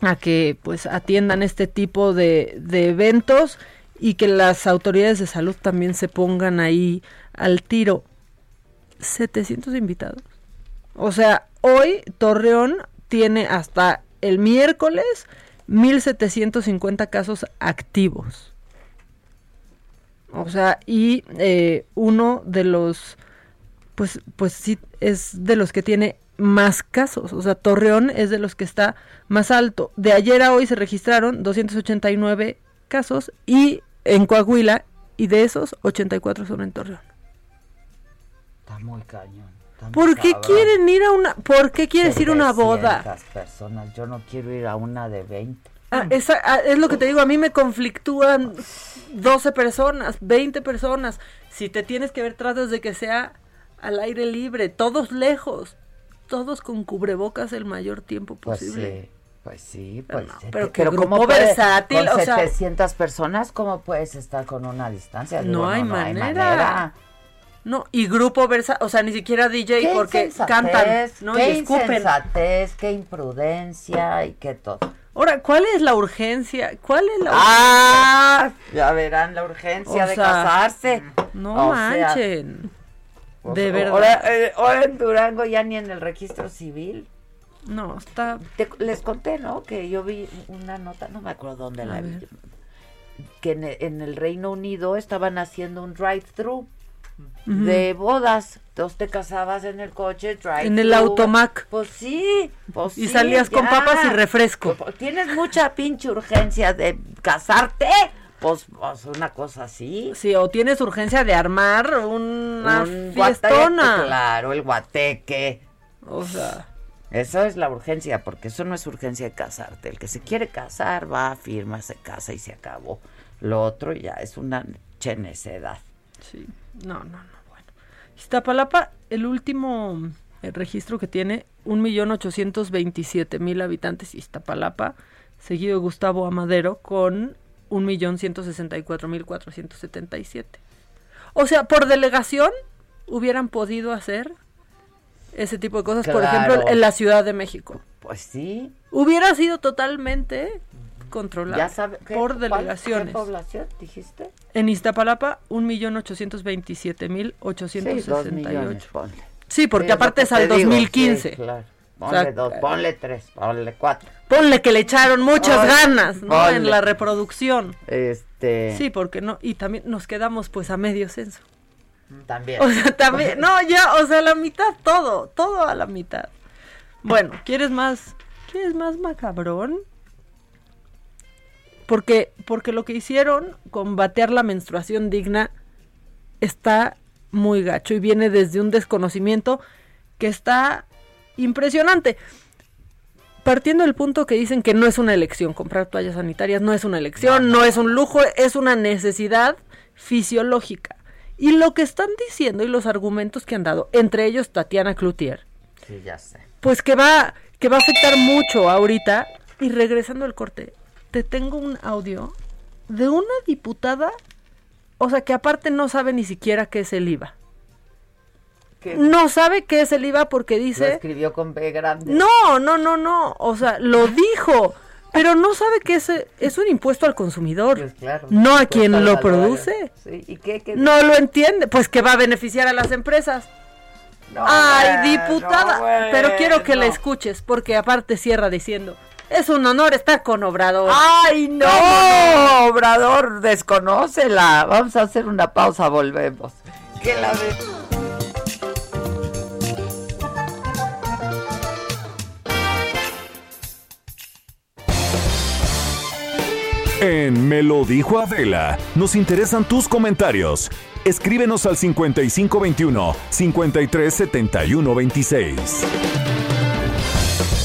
a que pues atiendan este tipo de, de eventos y que las autoridades de salud también se pongan ahí al tiro. 700 invitados. O sea, hoy Torreón tiene hasta el miércoles 1750 casos activos. O sea, y eh, uno de los, pues, pues sí, es de los que tiene más casos. O sea, Torreón es de los que está más alto. De ayer a hoy se registraron 289 casos y en Coahuila, y de esos, 84 son en Torreón. Está muy cañón. ¿Por qué cabrón. quieren ir a una, por qué quieres ir a una boda? 700 personas. Yo no quiero ir a una de 20. Ah, esa- ah, es lo que te digo, a mí me conflictúan 12 personas, 20 personas. Si te tienes que ver, tratas de que sea al aire libre, todos lejos, todos con cubrebocas el mayor tiempo Pues posible. sí, pues sí, pues sí. pero que ¿cómo grupo puede- versátil, con o sea- 700 personas, ¿cómo puedes estar con una distancia? Digo, No hay manera. No, y grupo versa, o sea, ni siquiera DJ Qué porque cantan, ¿no? Qué y escupen. insensatez, qué imprudencia y qué todo. Ahora, ¿cuál es la urgencia? ¿Cuál es la Ah, ya verán la urgencia O de sea, casarse. No O manchen. pues, de verdad. Ahora, eh, ahora en Durango ya ni en el registro civil. No, está. Te- les conté, ¿no? Que yo vi una nota, no me acuerdo dónde la vi. Que en, en el Reino Unido estaban haciendo un drive-thru De bodas. Entonces te casabas en el coche, drive En el automac. Pues sí, pues Y sí, salías con papas y refresco. Pues, Tienes mucha pinche urgencia de casarte. Pues, pues, una cosa así. Sí, o tienes urgencia de armar una Un fiestona. guateque, claro, el guateque. O sea. Eso es la urgencia, porque eso no es urgencia de casarte. El que se quiere casar va, firma, se casa y se acabó. Lo otro ya es una necedad. Sí, no, no, no, bueno. Iztapalapa, el último eh, registro que tiene, 1.827.000 habitantes, Iztapalapa, seguido Gustavo Amadero, con 1.164.477. O sea, por delegación hubieran podido hacer ese tipo de cosas, por ejemplo, en la Ciudad de México. Pues sí. Hubiera sido totalmente sabe, ¿qué- por cuál- delegaciones. ¿Qué población dijiste? En Iztapalapa, 1.827.868. Sí. Sí, porque Sí, aparte es al digo, 2015. sí, claro. O Ponle sea, dos, ponle tres, ponle cuatro. Ponle que le echaron muchas Ponle, ganas, ¿no? ponle. En la reproducción. Este. Sí, porque no, y también nos quedamos pues a medio censo. También. O sea, también, no, ya, o sea, la mitad, todo, todo a la mitad. Bueno, ¿quieres más, quieres más macabrón? Porque, porque lo que hicieron con batear la menstruación digna está muy gacho y viene desde un desconocimiento que está impresionante. Partiendo del punto que dicen que no es una elección, comprar toallas sanitarias no es una elección, no es un lujo, es una necesidad fisiológica. Y lo que están diciendo y los argumentos que han dado, entre ellos Tatiana Cloutier, Sí, ya sé. pues que va, que va a afectar mucho ahorita. Y regresando al corte, te tengo un audio de una diputada, o sea, que aparte no sabe ni siquiera qué es el IVA. ¿Qué? No sabe qué es el IVA porque Lo dice... escribió con B grande. No, no, no, no. O sea, lo dijo. Pero no sabe que es, es un impuesto al consumidor, Pues claro, no a quien lo produce. Sí, ¿y qué- qué- No lo entiende, pues que va a beneficiar a las empresas. No, Ay, bueno, diputada, bueno. pero quiero que la escuches porque aparte cierra diciendo, es un honor estar con Obrador. ¡Ay, no! ¿Cómo Obrador, desconócela. Vamos a hacer una pausa, volvemos. Que la ve- En Me lo dijo Adela, nos interesan tus comentarios. Escríbenos al 5521 537126.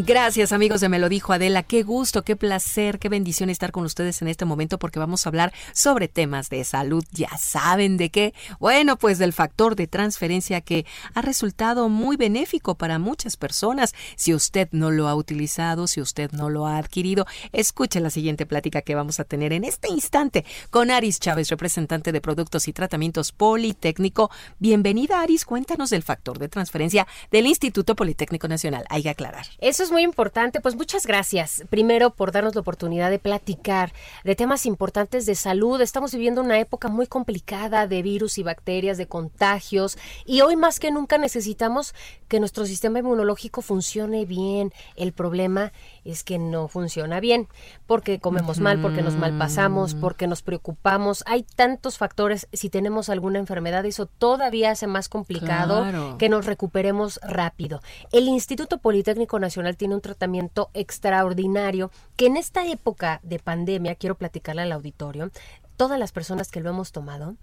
Gracias amigos de Me lo dijo Adela, qué gusto, qué placer, qué bendición estar con ustedes en este momento porque vamos a hablar sobre temas de salud. Ya saben de qué. Bueno, pues del factor de transferencia que ha resultado muy benéfico para muchas personas. Si usted no lo ha utilizado, si usted no lo ha adquirido, escuche la siguiente plática que vamos a tener en este instante con Aris Chávez, representante de Productos y Tratamientos Politécnico. Bienvenida Aris, cuéntanos del factor de transferencia del Instituto Politécnico Nacional. Hay que aclarar. Eso es muy importante. Pues muchas gracias. Primero por darnos la oportunidad de platicar de temas importantes de salud. Estamos viviendo una época muy complicada de virus y bacterias, de contagios. Y hoy más que nunca necesitamos que nuestro sistema inmunológico funcione bien. El problema es que no funciona bien porque comemos mal, porque nos malpasamos, porque nos preocupamos. Hay tantos factores. Si tenemos alguna enfermedad, eso todavía hace más complicado Claro. que nos recuperemos rápido. El Instituto Politécnico Nacional tiene un tratamiento extraordinario que en esta época de pandemia, quiero platicarle al auditorio, todas las personas que lo hemos tomado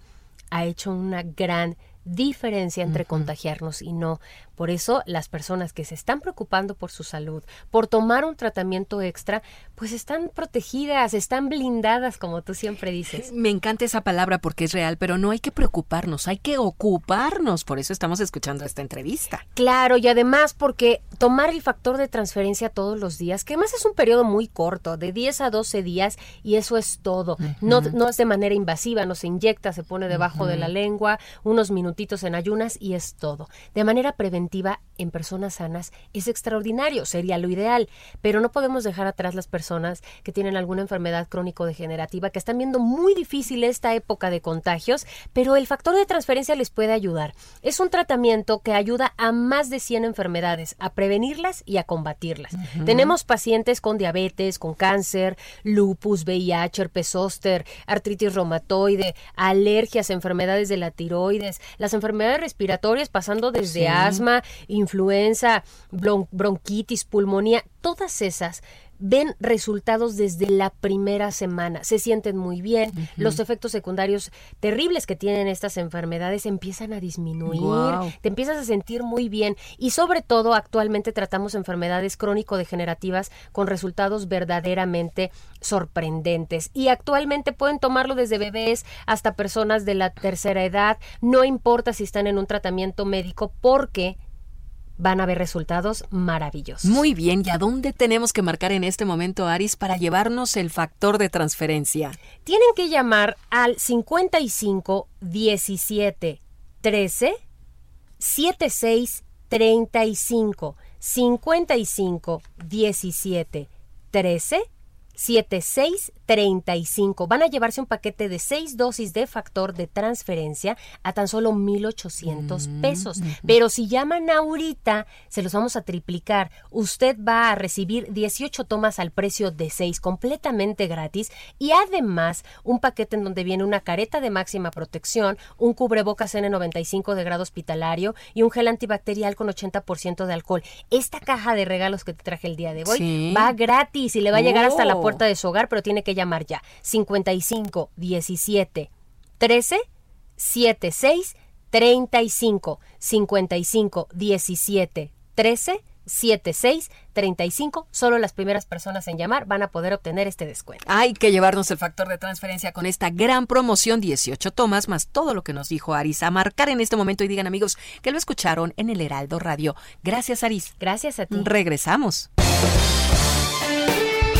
ha hecho una gran diferencia entre contagiarnos y no. Por eso las personas que se están preocupando por su salud, por tomar un tratamiento extra, pues están protegidas, están blindadas, como tú siempre dices. Me encanta esa palabra porque es real, pero no hay que preocuparnos, hay que ocuparnos. Por eso estamos escuchando esta entrevista. Claro, y además porque tomar el factor de transferencia todos los días, que además es un periodo muy corto, de 10 a 12 días, y eso es todo. no, no es de manera invasiva, no se inyecta, se pone debajo de la lengua, unos minutitos en ayunas y es todo. De manera preventiva en personas sanas es extraordinario, sería lo ideal, pero no podemos dejar atrás las personas que tienen alguna enfermedad crónico-degenerativa, que están viendo muy difícil esta época de contagios, pero el factor de transferencia les puede ayudar. Es un tratamiento que ayuda a más de 100 enfermedades, a prevenirlas y a combatirlas. Ujú. Tenemos pacientes con diabetes, con cáncer, lupus, VIH, herpes zóster, artritis reumatoide, alergias, enfermedades de la tiroides, las enfermedades respiratorias pasando desde Sí. asma, influenza, bron- bronquitis, pulmonía, todas esas ven resultados desde la primera semana, se sienten muy bien, los efectos secundarios terribles que tienen estas enfermedades empiezan a disminuir, te empiezas a sentir muy bien y sobre todo actualmente tratamos enfermedades crónico-degenerativas con resultados verdaderamente sorprendentes y actualmente pueden tomarlo desde bebés hasta personas de la tercera edad, no importa si están en un tratamiento médico porque van a ver resultados maravillosos. Muy bien, ¿y a dónde tenemos que marcar en este momento, Aris, para llevarnos el factor de transferencia? Tienen que llamar al 55 17 13 76 35 55 17 13 76 35. Van a llevarse un paquete de seis dosis de factor de transferencia a tan solo 1,800 pesos. Pero si llaman ahorita, se los vamos a triplicar. Usted va a recibir 18 tomas al precio de 6, completamente gratis. Y además, un paquete en donde viene una careta de máxima protección, un cubrebocas N95 de grado hospitalario y un gel antibacterial con 80% de alcohol. Esta caja de regalos que te traje el día de hoy Sí. va gratis y le va a llegar hasta la Oh. Puerta de su hogar, pero tiene que llamar ya. 55 17 13 76 35 55 17 13 7635. Solo las primeras personas en llamar van a poder obtener este descuento. Hay que llevarnos el factor de transferencia con esta gran promoción, 18 tomas, más todo lo que nos dijo Aris. A marcar en este momento y digan amigos que lo escucharon en el Heraldo Radio. Gracias, Aris. Gracias a ti. Regresamos.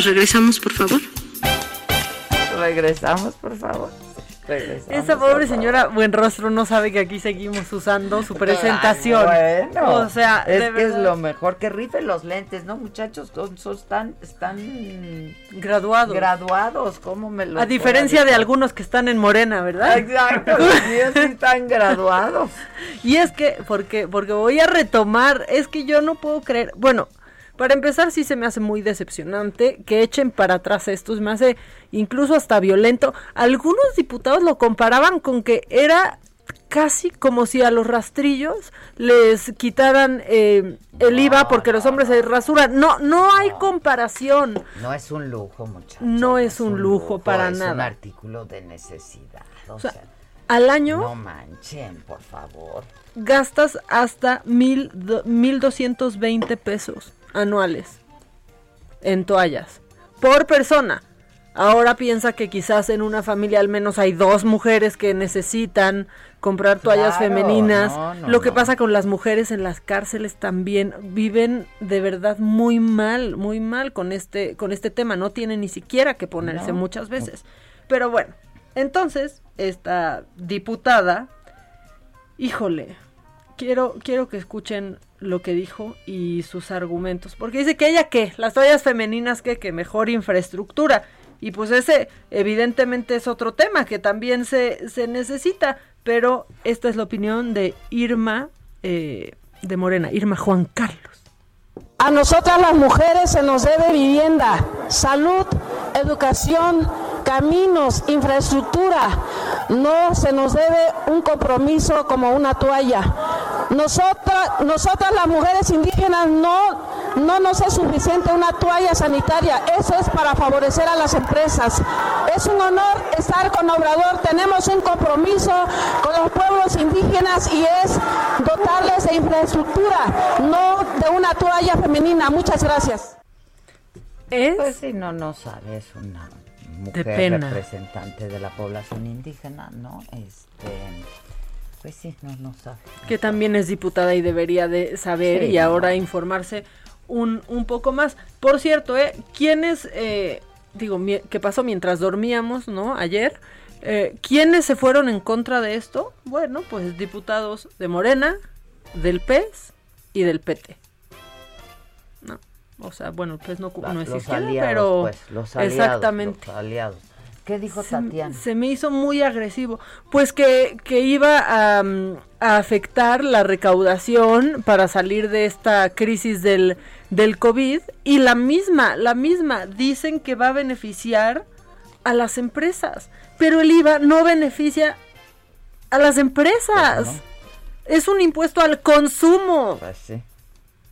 ¿Nos regresamos, por favor? Regresamos, por favor. Regresamos, Esa pobre señora buen rostro no sabe que aquí seguimos usando su presentación. Ay, bueno, o sea, es de que es lo mejor que rifen los lentes, ¿no, muchachos? Son, son- están, están graduados. Graduados, ¿cómo me lo A diferencia de algunos que están en Morena, ¿verdad? Exacto, sí están graduados. [laughs] Y es que, porque, porque voy a retomar, es que yo no puedo creer, bueno, para empezar sí se me hace muy decepcionante que echen para atrás esto, se me hace incluso hasta violento. Algunos diputados lo comparaban con que era casi como si a los rastrillos les quitaran eh, el IVA porque los hombres se rasuran. No, no hay comparación. No es un lujo, muchachos. No es un lujo para es un nada. artículo de necesidad. O, O sea, sea, Al año no manchen, por favor. gastas hasta mil, do- mil doscientos veinte pesos anuales en toallas por persona. Ahora piensa que quizás en una familia al menos hay dos mujeres que necesitan comprar toallas Claro, femeninas. no, no, Lo que no. pasa con las mujeres en las cárceles también viven de verdad muy mal, muy mal con este con este tema. No tienen ni siquiera que ponerse muchas veces. Pero bueno, entonces esta diputada híjole, quiero, quiero que escuchen lo que dijo y sus argumentos. Porque dice que ella qué, las toallas femeninas que, que mejor infraestructura. Y pues ese evidentemente es otro tema que también se, se necesita. Pero esta es la opinión de Irma eh, de Morena, Irma Juan Carlos. A nosotras las mujeres se nos debe vivienda, salud, educación, caminos, infraestructura. No se nos debe un compromiso como una toalla. Nosotras, nosotras las mujeres indígenas no, no nos es suficiente una toalla sanitaria. Eso es para favorecer a las empresas. Es un honor estar con Obrador. Tenemos un compromiso con los pueblos indígenas y es dotarles de infraestructura, no de una toalla femenina. Muchas gracias. Pues sí, no, no sabe, es una mujer pena. representante de la población indígena, ¿no? Este, pues sí, no, no sabe. que también es diputada y debería de saber Sí, y ahora no. informarse un, un poco más. Por cierto, ¿eh? ¿quiénes, eh, digo, qué pasó mientras dormíamos, ¿no? Ayer, eh, ¿quiénes se fueron en contra de esto? Bueno, pues diputados de Morena, del PES y del PT. O sea, bueno, el PES no, cu- no es los izquierda, aliados, pero pues, los aliados, exactamente. los aliados. ¿Qué dijo Se- Tatiana? Se me hizo muy agresivo. Pues que, que iba a, mm, a afectar la recaudación para salir de esta crisis del, del COVID. Y la misma, la misma, dicen que va a beneficiar a las empresas. Pero el IVA no beneficia a las empresas. Es un impuesto al consumo. Pues sí.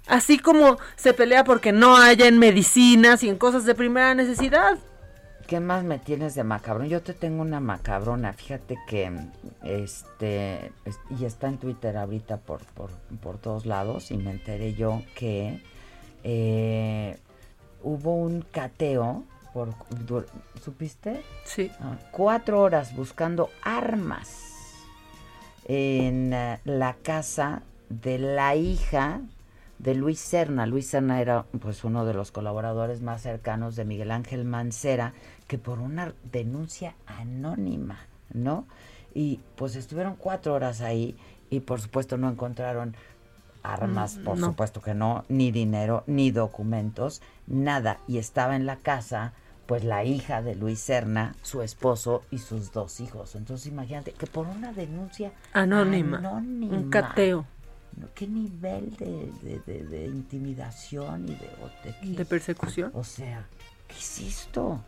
Así como se pelea porque no haya en medicinas y en cosas de primera necesidad. ¿Qué más me tienes de macabrón? Yo te tengo una macabrona. Fíjate que este es- y está en Twitter ahorita por, por, por todos lados y me enteré yo que eh, hubo un cateo por ¿supiste? Sí. Ah, cuatro horas buscando armas en eh, la casa de la hija de Luis Serna. Luis Serna era pues uno de los colaboradores más cercanos de Miguel Ángel Mancera, que por una denuncia anónima, ¿no? Y pues estuvieron cuatro horas ahí y por supuesto no encontraron armas, Mm, por no. supuesto que no, ni dinero, ni documentos, nada. Y estaba en la casa pues la hija de Luis Serna, su esposo y sus dos hijos. Entonces imagínate que por una denuncia anónima, anónima un cateo. ¿Qué nivel de, de, de, de intimidación y de, de, de persecución? O sea, ¿qué es esto?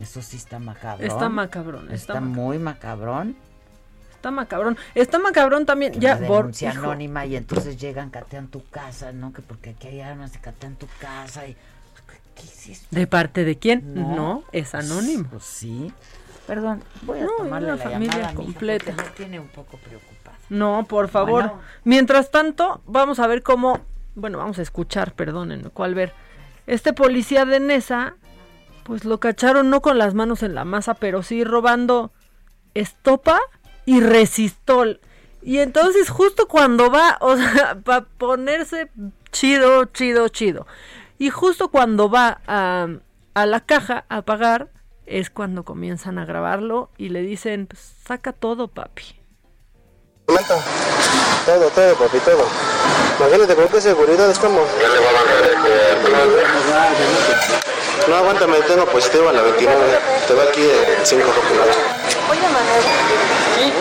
Eso sí está macabrón. Está macabrón. Está, está muy macabrón. Está macabrón. Está macabrón también. ya, denuncia anónima y entonces llegan, catean tu casa, ¿no? Que porque aquí hay armas, se catean tu casa y... ¿Qué es esto? ¿De parte de quién? No, no es anónimo. Pues sí. Perdón, voy a no, tomarle la, la familia llamada completa. me tiene un poco preocupada. No, por favor. Bueno. Mientras tanto, vamos a ver cómo, bueno, vamos a escuchar, perdonen, cuál ver. Este policía de Nesa, pues lo cacharon no con las manos en la masa, pero sí robando estopa y resistol. Y entonces justo cuando va, [laughs] o sea, para ponerse chido, chido, chido. Y justo cuando va a, a la caja a pagar, es cuando comienzan a grabarlo y le dicen, pues, saca todo, papi. Todo, todo, papi, todo. Imagínate con qué seguridad estamos. No, aguántame, tengo positivo a la 29. Te va aquí en 5 populares. Oye, Manuel. Sí,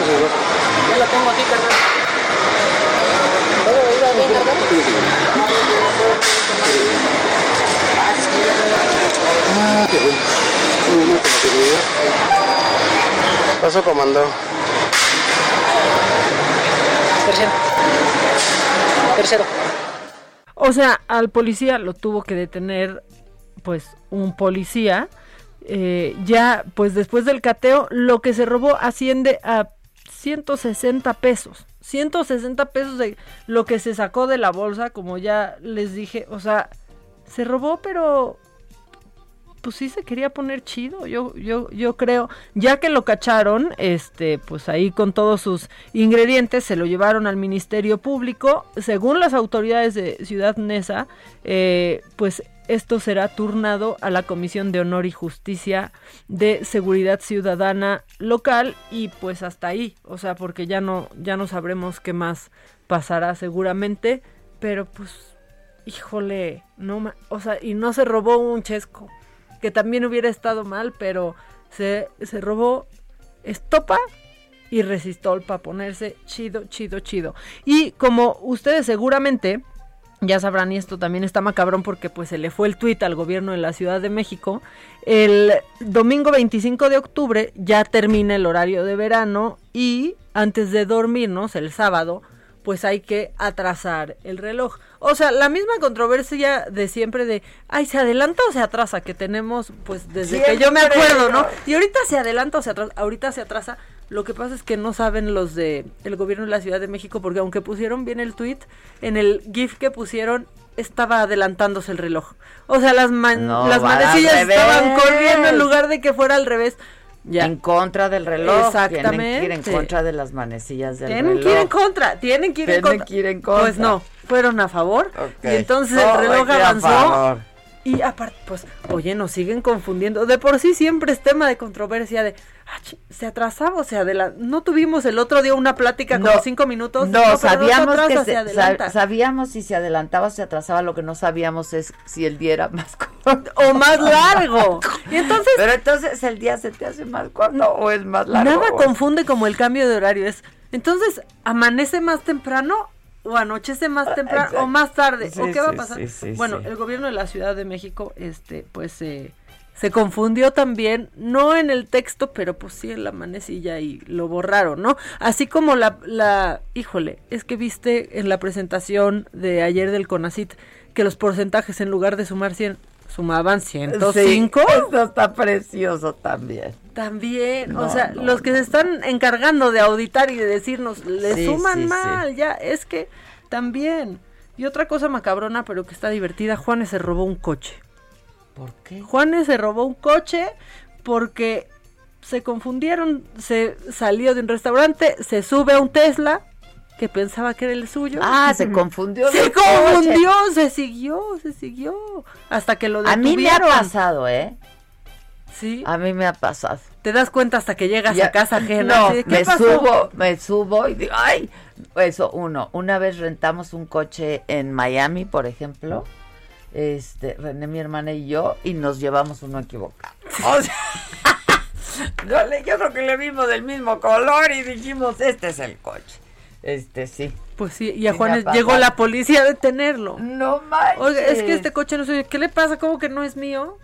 ya la tengo aquí, carnal. ¿Todo iba bien, carnal? Ah, qué bueno. Paso, comando. Tercero. Tercero. O sea, al policía lo tuvo que detener, pues, un policía. Eh, ya, pues, después del cateo, lo que se robó asciende a 160 pesos. 160 pesos de lo que se sacó de la bolsa, como ya les dije. O sea, se robó, pero pues sí se quería poner chido, yo, yo, yo creo, ya que lo cacharon, este, pues ahí con todos sus ingredientes, se lo llevaron al Ministerio Público, según las autoridades de Ciudad Neza, eh, pues esto será turnado a la Comisión de Honor y Justicia de Seguridad Ciudadana local y pues hasta ahí, o sea, porque ya no, ya no sabremos qué más pasará seguramente, pero pues, híjole, no, o sea, y no se robó un chesco que también hubiera estado mal, pero se, se robó estopa y resistol para ponerse chido, chido, chido. Y como ustedes seguramente ya sabrán, y esto también está macabrón porque pues se le fue el tuit al gobierno de la Ciudad de México, el domingo 25 de octubre ya termina el horario de verano y antes de dormirnos el sábado, pues hay que atrasar el reloj. O sea, la misma controversia de siempre de, ay, ¿se adelanta o se atrasa? Que tenemos, pues, desde Siempre. que yo me acuerdo, ¿no? Y ahorita se adelanta o se atrasa, ahorita se atrasa. Lo que pasa es que no saben los de el gobierno de la Ciudad de México, porque aunque pusieron bien el tweet, en el GIF que pusieron estaba adelantándose el reloj. O sea, las, man No, las manecillas estaban corriendo en lugar de que fuera al revés. Ya. En contra del reloj. Exactamente. Tienen que ir en contra de las manecillas del Tienen reloj. que ir en contra, tienen que ir en Tienen contra. que ir en contra. Pues no, fueron a favor. Y entonces Oh, el reloj avanzó. Y aparte, pues, oye, nos siguen confundiendo. De por sí siempre es tema de controversia de, ah, se atrasaba o se adelanta. No tuvimos el otro día una plática como No, cinco minutos. No, sabíamos que se se, sabíamos si se adelantaba o se atrasaba, lo que no sabíamos es si el día era más corto o más largo. Y [laughs] entonces Pero entonces el día se te hace más corto o es más largo. Nada confunde como el cambio de horario. Es, entonces, ¿amanece más temprano o anochece más temprano exacto. o más tarde? Sí, ¿O qué va a pasar? sí, bueno, el gobierno de la Ciudad de México, este, pues, eh, se confundió también, no en el texto, pero pues sí en la manecilla y lo borraron, ¿no? Así como la, la, híjole, es que viste en la presentación de ayer del CONACIT que los porcentajes en lugar de sumar 100, sumaban 105. Sí, eso está precioso también. También, o sea, no, los que se están encargando de auditar y de decirnos, le Sí, suman sí, sí. mal, ya, es que también. Y otra cosa macabrona, pero que está divertida, Juanes se robó un coche. ¿Por qué? Juanes se robó un coche porque se confundieron, se salió de un restaurante, se sube a un Tesla que pensaba que era el suyo. Ah, se [laughs] confundió Se confundió, se siguió, se siguió. Hasta que lo A mí me ha detuvieron. pasado, ¿eh? Sí. A mí me ha pasado. Te das cuenta hasta que llegas Ya- a casa ajena. [laughs] No, ¿qué me pasó? subo, me subo y digo, ay, eso uno. Una vez rentamos un coche en Miami, por ejemplo, este, René, mi hermana y yo, y nos llevamos uno equivocado. O sea, [laughs] yo, le- yo creo que le vimos del mismo color y dijimos, este es el coche. Este sí. Pues sí, y a Sí Juanes llegó la policía a detenerlo. No manches. Oiga, es que este coche no sé, ¿qué le pasa? ¿Cómo que no es mío?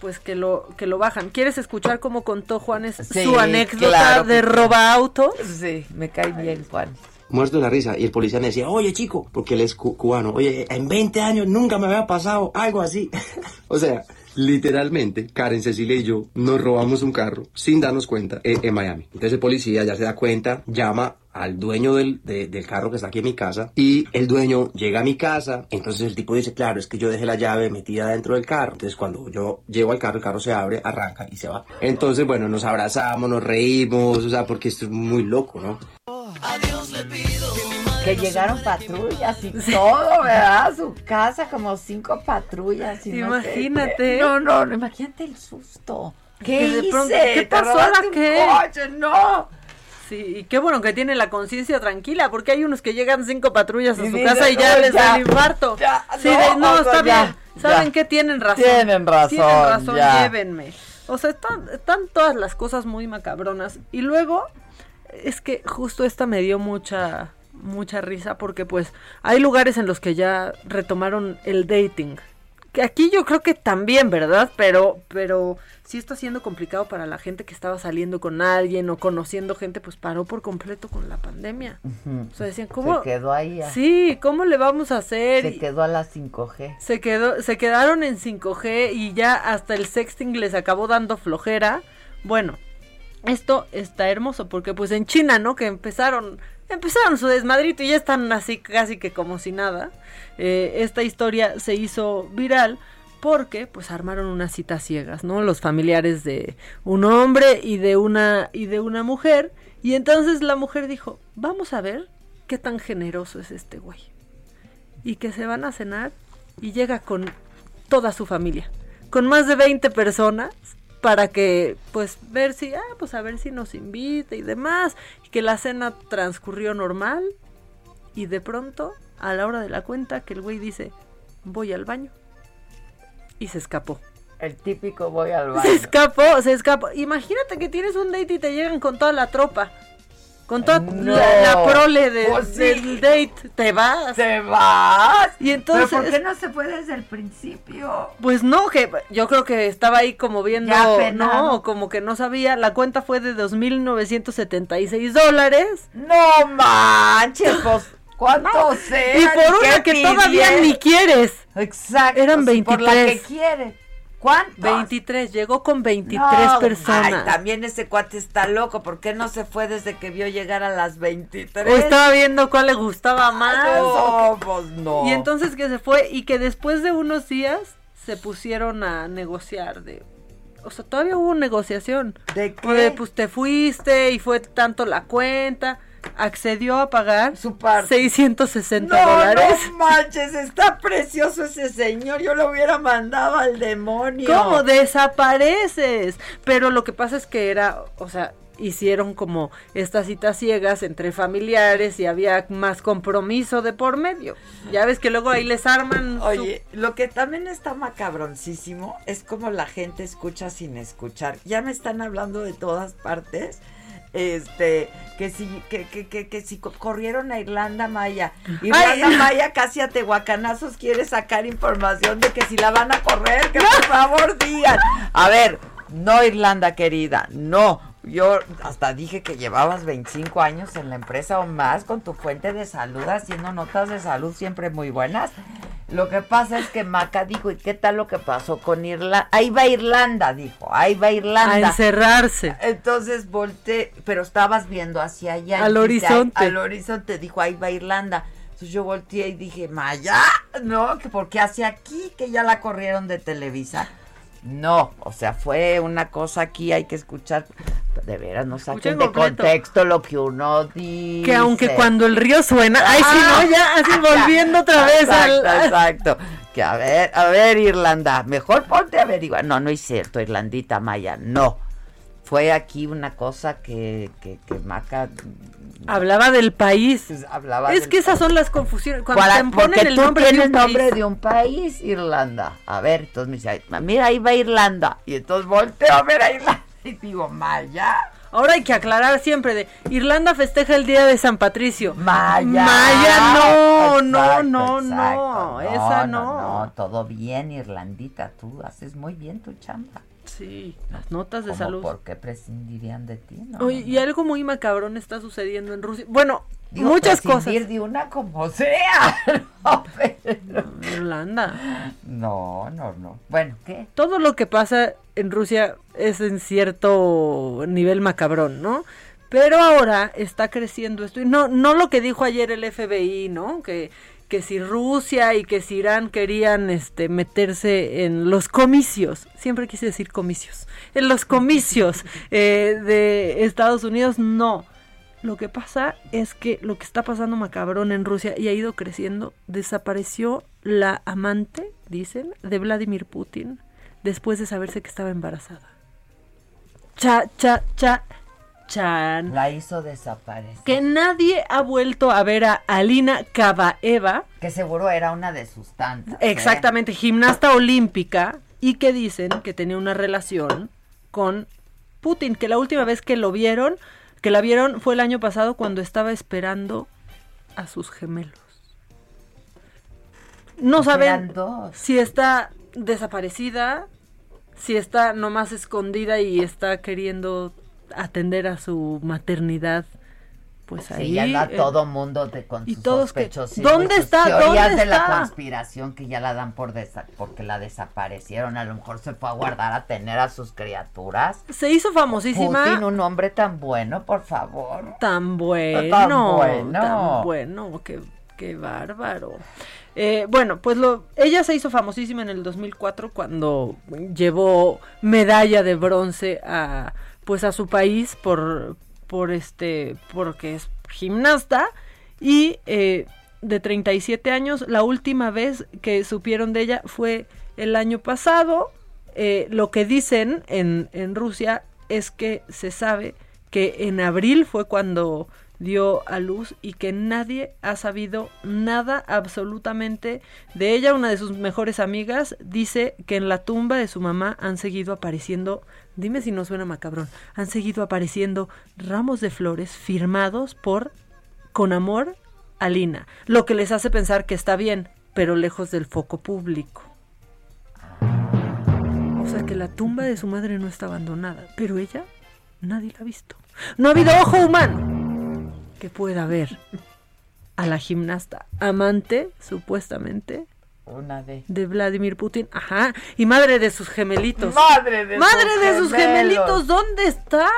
Pues que lo que lo bajan. ¿Quieres escuchar cómo contó Juanes Sí, su anécdota claro que de roba autos? Sí, me cae bien, Juan. muerto de la risa. Y el policía me decía, oye chico, porque él es cu- cubano, oye, en 20 años nunca me había pasado algo así. [laughs] o sea, literalmente, Karen, Cecilia y yo nos robamos un carro sin darnos cuenta eh, en Miami. Entonces el policía ya se da cuenta, llama al dueño del, de- del carro que está aquí en mi casa y el dueño llega a mi casa. Entonces el tipo dice, claro, es que yo dejé la llave metida dentro del carro. Entonces cuando yo llego al carro, el carro se abre, arranca y se va. Entonces, bueno, nos abrazamos, nos reímos, o sea, porque esto es muy loco, ¿no? Que llegaron patrullas y [laughs] todo, ¿verdad? A su casa, como cinco patrullas. y no Imagínate. No, no, no, imagínate el susto. ¿Qué Que hice? pronto, ¿qué ¿Te pasó ahora un qué? coche? No. Sí, y qué bueno que tiene la conciencia tranquila, porque hay unos que llegan cinco patrullas a Y su dicen, casa y ya "No, les da el infarto. ya, sí, no, no, o sea, está ya, bien. ¿Saben qué? Tienen razón. Tienen razón, Tienen razón, ya. llévenme. O sea, están, están todas las cosas muy macabronas. Y luego, es que justo esta me dio mucha, mucha risa, porque pues hay lugares en los que ya retomaron el dating. Que aquí yo creo que también, ¿verdad? Pero, pero sí está siendo complicado para la gente que estaba saliendo con alguien o conociendo gente, pues paró por completo con la pandemia. O sea, decían, ¿cómo? Se quedó ahí. ah. Sí, ¿cómo le vamos a hacer? Se quedó a las 5G. se quedó, se quedaron en 5G y ya hasta el sexting les acabó dando flojera. Bueno, esto está hermoso porque pues en China, ¿no? Que empezaron, empezaron su desmadrito y ya están así casi que como si nada. Eh, esta historia se hizo viral porque pues armaron unas citas ciegas, ¿no? Los familiares de un hombre y de una y de una mujer y entonces la mujer dijo, "Vamos a ver qué tan generoso es este güey." Y que se van a cenar y llega con toda su familia, con más de 20 personas para que pues ver si ah pues a ver si nos invita y demás y que la cena transcurrió normal y de pronto a la hora de la cuenta que el güey dice voy al baño y se escapó. El típico voy al se baño. escapó se escapó. Imagínate que tienes un date y te llegan con toda la tropa con toda No. la, la prole de- Pues sí. del date te vas Te vas. y entonces ¿Pero por qué no se fue desde el principio? Pues no, que yo creo que estaba ahí como viendo, Ya no, como que no sabía. La cuenta fue de 2.976 dólares. No manches, [laughs] pues, ¿cuánto sea? Y por ¿Qué una que todavía ni quieres. Exacto. Eran sí, Por la que 23. ¿Cuántos? 23, llegó con 23 No, personas. Ay, también ese cuate está loco. ¿Por qué no se fue desde que vio llegar a las 23? O estaba viendo cuál le gustaba más. No, qué. pues no. Y entonces que se fue y que después de unos días se pusieron a negociar de... O sea, todavía hubo negociación. ¿De de, pues te fuiste y fue tanto la cuenta. Accedió a pagar Su parte. 660 No, dólares. no manches, está precioso ese señor. Yo lo hubiera mandado al demonio. ¿Cómo desapareces? Pero lo que pasa es que era, o sea, hicieron como estas citas ciegas entre familiares y había más compromiso de por medio. Ya ves que luego ahí les arman. su- Oye, lo que también está macabroncísimo es como la gente escucha sin escuchar. Ya me están hablando de todas partes. Este, que si, que, que, que, que si co- corrieron a Irlanda Maya. Irlanda Ay. Maya casi a Tehuacanazos quiere sacar información de que si la van a correr, que por favor digan. A ver, no Irlanda querida, no. Yo hasta dije que llevabas 25 años en la empresa o más con tu fuente de salud haciendo notas de salud siempre muy buenas. Lo que pasa es que Maca dijo, ¿y qué tal lo que pasó con Irlanda? Ahí va Irlanda, dijo, ahí va a Irlanda. encerrarse. Entonces volteé, pero estabas viendo hacia allá. Al horizonte. Al horizonte, dijo, ahí va Irlanda. Entonces yo volteé y dije, Maya, no, que porque hacia aquí, que ya la corrieron de Televisa. No, o sea, fue una cosa aquí, hay que escuchar. De veras, no saquen de contexto lo que uno dice. Que aunque cuando el río suena, ay, si Ah, no, ya, así [laughs] volviendo otra vez exacto, al. Exacto. Que a ver, a ver, Irlanda, mejor ponte a averiguar. No, no es cierto, Irlandita Maya, no. fue aquí una cosa que, que, que Maca Hablaba del país. Hablaba es del que esas país. son las confusiones. Cuando Para- te ponen el tú nombre de un nombre país. de un país, Irlanda. A ver, entonces me dice, "Ay, mira, ahí va Irlanda. Y entonces volteo a ver a Irlanda [laughs] y digo, Maya. Ahora hay que aclarar siempre de Irlanda festeja el día de San Patricio. Maya. Maya, no, no, Exacto, no, exacto. no, esa no. no. todo bien, Irlandita. Tú haces muy bien tu chamba. Sí, las notas de ¿Cómo salud. ¿Por qué prescindirían de ti? No, Oye, y algo muy macabrón está sucediendo en Rusia. Bueno, Digo, muchas cosas. de una como sea. [laughs] No, pero- Irlanda. No, no, no. Bueno, ¿qué? Todo lo que pasa en Rusia es en cierto nivel macabrón, ¿no? Pero ahora está creciendo esto. Y no, no lo que dijo ayer el FBI, ¿no? Que, que si Rusia y que si Irán querían este, meterse en los comicios, siempre quise decir comicios, en los comicios [laughs] eh, de Estados Unidos, no. Lo que pasa es que lo que está pasando macabrón en Rusia y ha ido creciendo, desapareció la amante, dicen, de Vladimir Putin después de saberse que estaba embarazada. Cha, cha, cha, chan. La hizo desaparecer. Que nadie ha vuelto a ver a Alina Kavaeva, Que seguro era una de sus tantas. ¿eh? exactamente gimnasta olímpica, y que dicen que tenía una relación con Putin, que la última vez que lo vieron, que la vieron fue el año pasado cuando estaba esperando a sus gemelos. No saben si está desaparecida, si está nomás escondida y está queriendo atender a su maternidad. Pues ahí. Sí, ya anda eh, todo mundo de, con y sus todos que- sospechosismos ¿dónde y sus está? teorías ¿Dónde de la conspiración que ya la dan por desa- porque la desaparecieron. A lo mejor se fue a guardar a tener a sus criaturas. Se hizo famosísima. Putin, un hombre tan bueno, por favor. Tan bueno, Tan tan bueno. bueno, qué, qué bárbaro. Eh, bueno, pues lo, ella se hizo famosísima en el 2004 cuando llevó medalla de bronce a, pues a su país por, por este, porque es gimnasta y eh, de 37 años. La última vez que supieron de ella fue el año pasado. Eh, lo que dicen en, en Rusia es que se sabe que en abril fue cuando dio a luz y que nadie ha sabido nada absolutamente de ella. Una de sus mejores amigas dice que en la tumba de su mamá han seguido apareciendo, dime si no suena macabrón, han seguido apareciendo ramos de flores firmados por con amor Alina, lo que les hace pensar que está bien, pero lejos del foco público. O sea que la tumba de su madre no está abandonada, pero ella nadie la ha visto. No ha habido ojo humano que pueda ver a la gimnasta amante, supuestamente, Una de. de Vladimir Putin, ajá, y madre de sus gemelitos. Madre de Madre sus de sus gemelitos, ¿dónde está?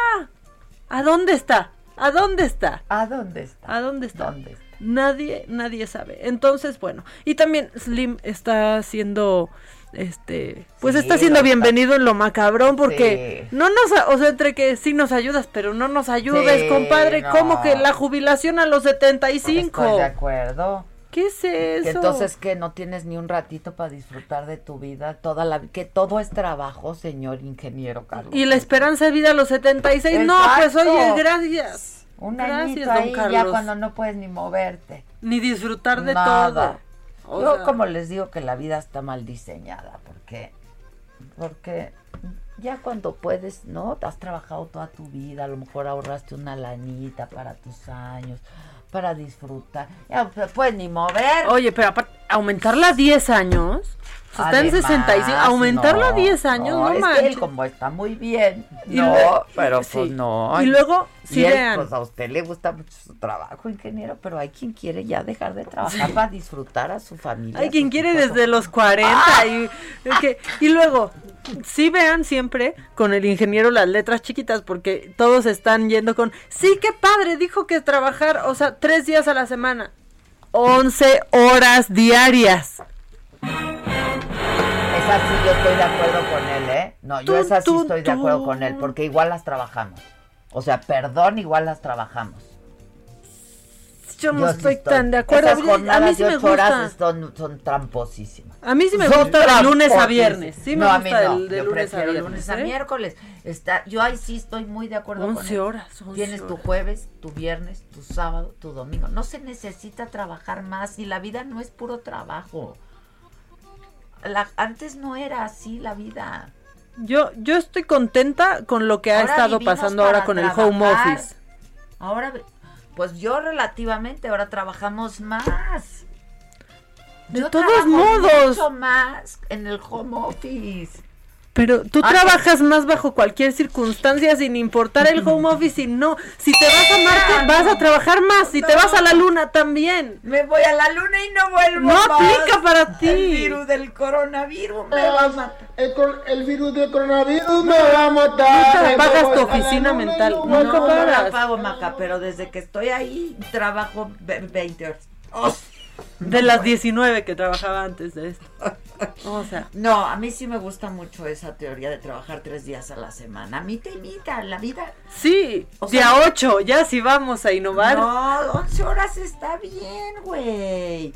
¿A dónde está? ¿A dónde está? ¿A dónde está? ¿A dónde está? ¿Dónde está? Nadie, nadie sabe. Entonces, bueno, y también Slim está siendo, este, pues Sí, está siendo bienvenido en lo macabrón porque Sí. no nos, o sea, entre que sí nos ayudas, pero no nos ayudes, Sí, compadre, no. como que la jubilación a los 75. Estoy de acuerdo. ¿Qué es eso? Que entonces que no tienes ni un ratito para disfrutar de tu vida, toda la que todo es trabajo, señor ingeniero Carlos. Y la esperanza de vida a los 76. No, pues Exacto. oye, gracias. Un Gracias, don ahí ya Carlos. cuando no puedes ni moverte. Ni disfrutar de Nada. todo. O Yo sea, como les digo que la vida está mal diseñada, porque porque ya cuando puedes, ¿no? Has trabajado toda tu vida, a lo mejor ahorraste una lanita para tus años, para disfrutar. Ya te puedes ni mover. Oye, pero aparte, aumentarla a 10 años. sea, está en Además, 65. Aumentarla a no, 10 años, no, es que manches. él como está muy bien. Y no, luego- pero sí. pues no. Y luego, si Y él, vean. pues a usted le gusta mucho su trabajo, ingeniero, pero hay quien quiere ya dejar de trabajar para disfrutar a su familia. Hay a quien quiere desde los 40 y, que- y luego, sí vean siempre con el ingeniero las letras chiquitas porque todos están yendo con, sí, qué padre, dijo que trabajar, o sea, tres días a la semana, 11 horas diarias. Esa sí yo estoy de acuerdo con él, ¿eh? No, yo esa sí estoy de acuerdo con él, porque igual las trabajamos. O sea, perdón, igual las trabajamos. Yo no estoy, tan de acuerdo. a mí sí me gusta. Son, son tramposísimas. A mí sí me gusta de lunes a viernes. Sí me gusta de lunes a viernes. lunes a ¿eh? miércoles. Está, yo ahí sí estoy muy de acuerdo 11 horas. Tienes tu jueves, tu viernes, tu sábado, tu domingo. No se necesita trabajar más y la vida no es puro trabajo. La, antes no era así la vida. Yo, yo estoy contenta con lo que ha estado pasando ahora con el home office. Ahora, pues yo relativamente, ahora trabajamos más. De todos modos. Mucho más en el home office. Pero tú ah, trabajas más bajo cualquier circunstancia sin importar el home office y no. Si te vas a Marte, vas a trabajar más. Si te vas a la luna también. Me voy a la luna y no vuelvo. No aplica para ti. El virus del coronavirus me va a matar. El, virus del coronavirus me va a matar. Nunca pagas tu oficina mental. No. No pago, Maca, pero desde que estoy ahí trabajo 20 horas. Oh. De las 19 que trabajaba antes de esto. [laughs] O sea. No, a mí sí me gusta mucho esa teoría de trabajar tres días a la semana. A mí te imita la vida. Sí, o día 8, ya si vamos a innovar. No, 11 horas está bien, güey.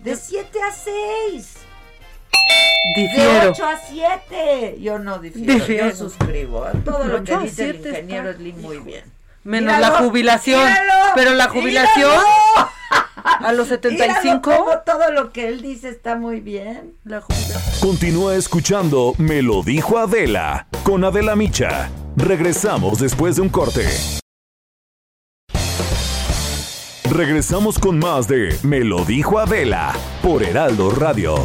De 7 a 6. Difiero. De 8 a 7. Yo no difiero, yo suscribo. Todo lo que dice el ingeniero Slim muy bien. Menos la jubilación. pero la jubilación a los 75. todo lo que él dice está muy bien. La jubilación. Continúa escuchando Me lo dijo Adela con Adela Micha. Regresamos después de un corte. Regresamos con más de Me lo dijo Adela por Heraldo Radio.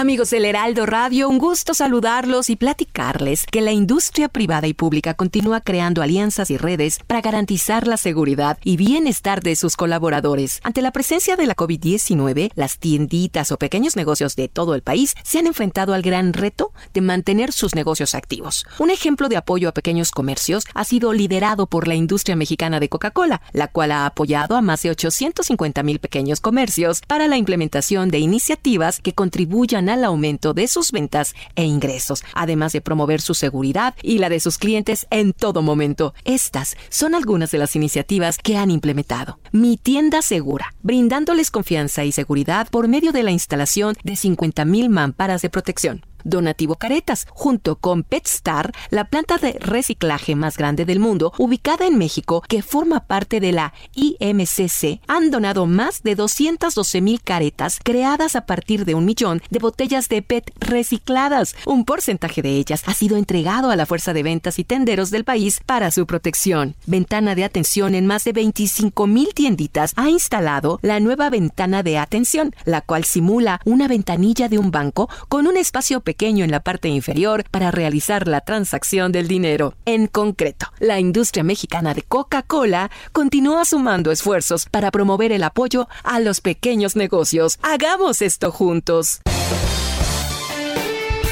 Amigos del Heraldo Radio, un gusto saludarlos y platicarles que la industria privada y pública continúa creando alianzas y redes para garantizar la seguridad y bienestar de sus colaboradores. Ante la presencia de la COVID-19, las tienditas o pequeños negocios de todo el país se han enfrentado al gran reto de mantener sus negocios activos. Un ejemplo de apoyo a pequeños comercios ha sido liderado por la industria mexicana de Coca-Cola, la cual ha apoyado a más de 850 mil pequeños comercios para la implementación de iniciativas que contribuyan al aumento de sus ventas e ingresos, además de promover su seguridad y la de sus clientes en todo momento. Estas son algunas de las iniciativas que han implementado. Mi tienda segura, brindándoles confianza y seguridad por medio de la instalación de 50.000 mamparas de protección Donativo Caretas, junto con PetStar, la planta de reciclaje más grande del mundo, ubicada en México, que forma parte de la IMCC, han donado más de 212 mil caretas creadas a partir de un millón de botellas de PET recicladas. Un porcentaje de ellas ha sido entregado a la fuerza de ventas y tenderos del país para su protección. Ventana de atención en más de 25 mil tienditas ha instalado la nueva ventana de atención, la cual simula una ventanilla de un banco con un espacio pequeño en la parte inferior para realizar la transacción del dinero. En concreto, la industria mexicana de Coca-Cola continúa sumando esfuerzos para promover el apoyo a los pequeños negocios. Hagamos esto juntos.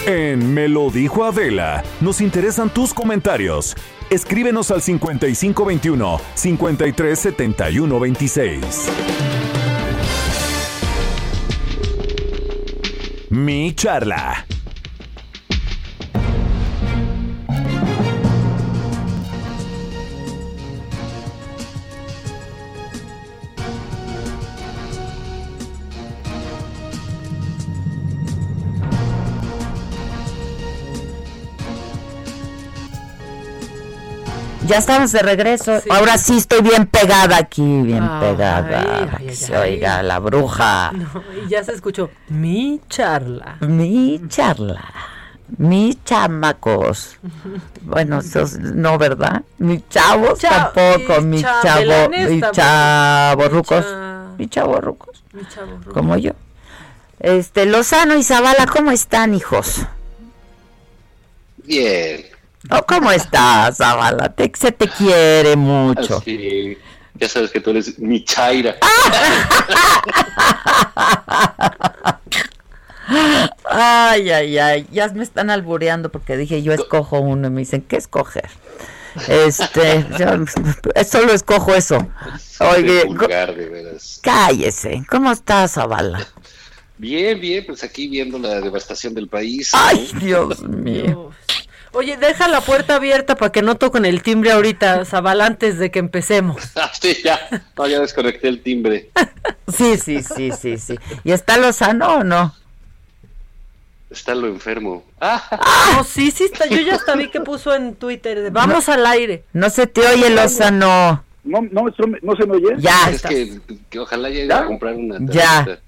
En Me lo dijo Adela, nos interesan tus comentarios. Escríbenos al 5521 537126. Mi charla. Ya estamos de regreso. Ahora sí estoy bien pegada aquí, bien pegada. que se oiga la bruja. y ya se escuchó mi charla. Mi charla. Mi chamacos. Bueno, no, ¿verdad? Mi chavos tampoco. Mi, chavo. Mi chavo rucos. Mi chavo rucos. Mi chavo rucos. Como yo. Este, Lozano y Zavala, ¿cómo están, hijos? Bien. Oh, ¿Cómo estás, Zavala? se te quiere mucho. Sí, ya sabes que tú eres mi chaira. [laughs] Ay, ay, ay, ya me están albureando porque dije yo escojo uno y me dicen, ¿qué escoger? Este, yo [laughs] solo escojo eso. Oye, cállese. ¿Cómo estás, Zavala? Bien, bien, pues aquí viendo la devastación del país. Ay, Dios mío. Oye, deja la puerta abierta para que no toquen el timbre ahorita, Zabal, antes de que empecemos. [laughs] Ah, sí, ya. No, ya desconecté el timbre. [laughs] Sí, sí, sí, sí, sí. ¿Y está Lozano o no? Está lo enfermo. No, sí, sí está. Yo ya hasta vi que puso en Twitter. de, Vamos al aire. No se te oye, Lozano. No, no, no se me oye. Ya. Es que, que ojalá llegue a comprar una Ya. tarjeta.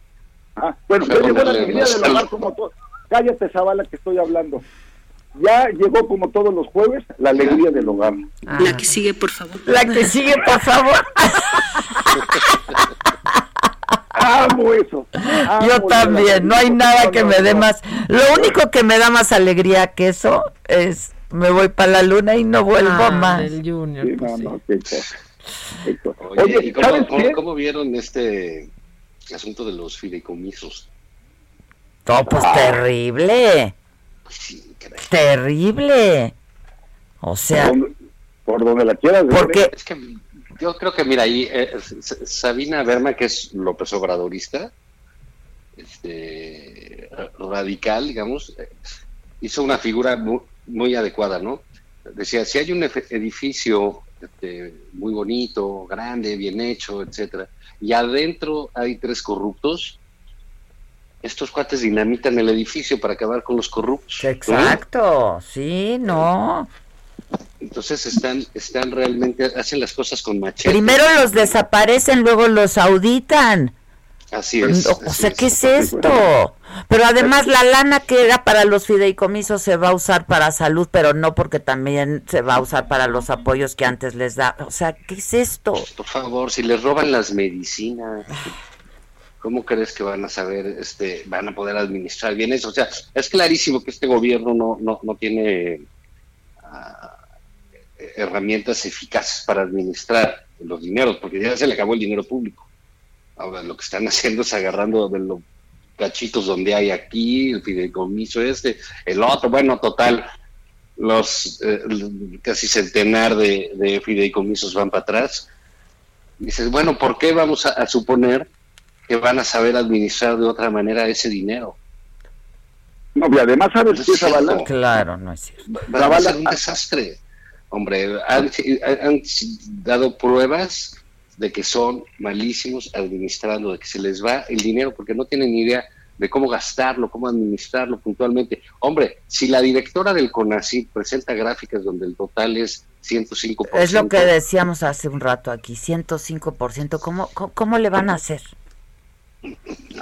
Ah, bueno, Pero ya llegó la alegría al- hogar como todo. Cállate, Zavala, que estoy hablando. Ya llegó como todos los jueves la alegría del hogar. La que sigue, por favor. La que sigue, por favor. [laughs] Amo eso. amo Yo también, no hay nada que me dé más. Lo único que me da más alegría que eso es me voy para la luna y no vuelvo Ah, más. del Junior. Sí, pues no, sí. no, qué cosa. Qué cosa. Oye, Oye, ¿y cómo, ¿sabes cómo- qué? cómo vieron este asunto de los fideicomisos? No, pues terrible. Terrible. O sea, Por donde la quieras porque Es que yo creo que, mira, ahí eh, S- Sabina Berma, que es López Obradorista, este, radical, digamos, eh, hizo una figura muy, muy adecuada, ¿no? Decía, si hay un edificio este, muy bonito, grande, bien hecho, etcétera, y adentro hay tres corruptos, estos cuates dinamitan el edificio para acabar con los corruptos. ¿no? exacto, sí, no. Entonces están, están realmente, hacen las cosas con machete. Primero los desaparecen, luego los auditan. Así es. O, sea, ¿qué es esto? Pero además la lana que era para los fideicomisos se va a usar para salud, pero no porque también se va a usar para los apoyos que antes les da. O sea, ¿qué es esto? Por favor, si les roban las medicinas, ¿cómo crees que van a saber, este, van a poder administrar bien eso? O sea, es clarísimo que este gobierno no, no, no tiene ah, herramientas eficaces para administrar los dineros, porque ya se le acabó el dinero público. Ahora lo que están haciendo es agarrando de los cachitos donde hay aquí, el fideicomiso este, el otro, bueno, total, los eh, casi centenar de, de fideicomisos van para atrás. Dices, bueno, ¿por qué vamos a suponer que van a saber administrar de otra manera ese dinero? No, y además, ¿sabes No es cierto. Zavala? Claro, no es cierto. Va a ser un desastre. Hombre, han, han dado pruebas de que son malísimos administrando, de que se les va el dinero porque no tienen ni idea de cómo gastarlo, cómo administrarlo puntualmente. Hombre, si la directora del CONACYT presenta gráficas donde el total es 105%, Es lo que decíamos hace un rato aquí, 105%. ¿Cómo, cómo, cómo le van a hacer?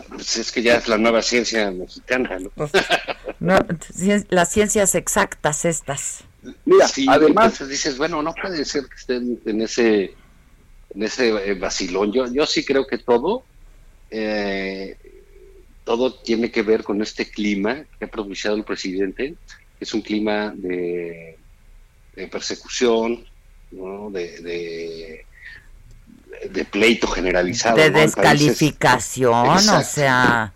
Pues es que ya es la nueva ciencia mexicana, ¿no? No, cien- las ciencias exactas estas. Mira, Sí, además, dices, bueno, no puede ser que estén en ese en ese eh, vacilón. Yo, yo sí creo que todo, eh, todo tiene que ver con este clima que ha propiciado el presidente, que es un clima de, de persecución, ¿no? de, de, de pleito generalizado. De ¿no? Descalificación, o sea,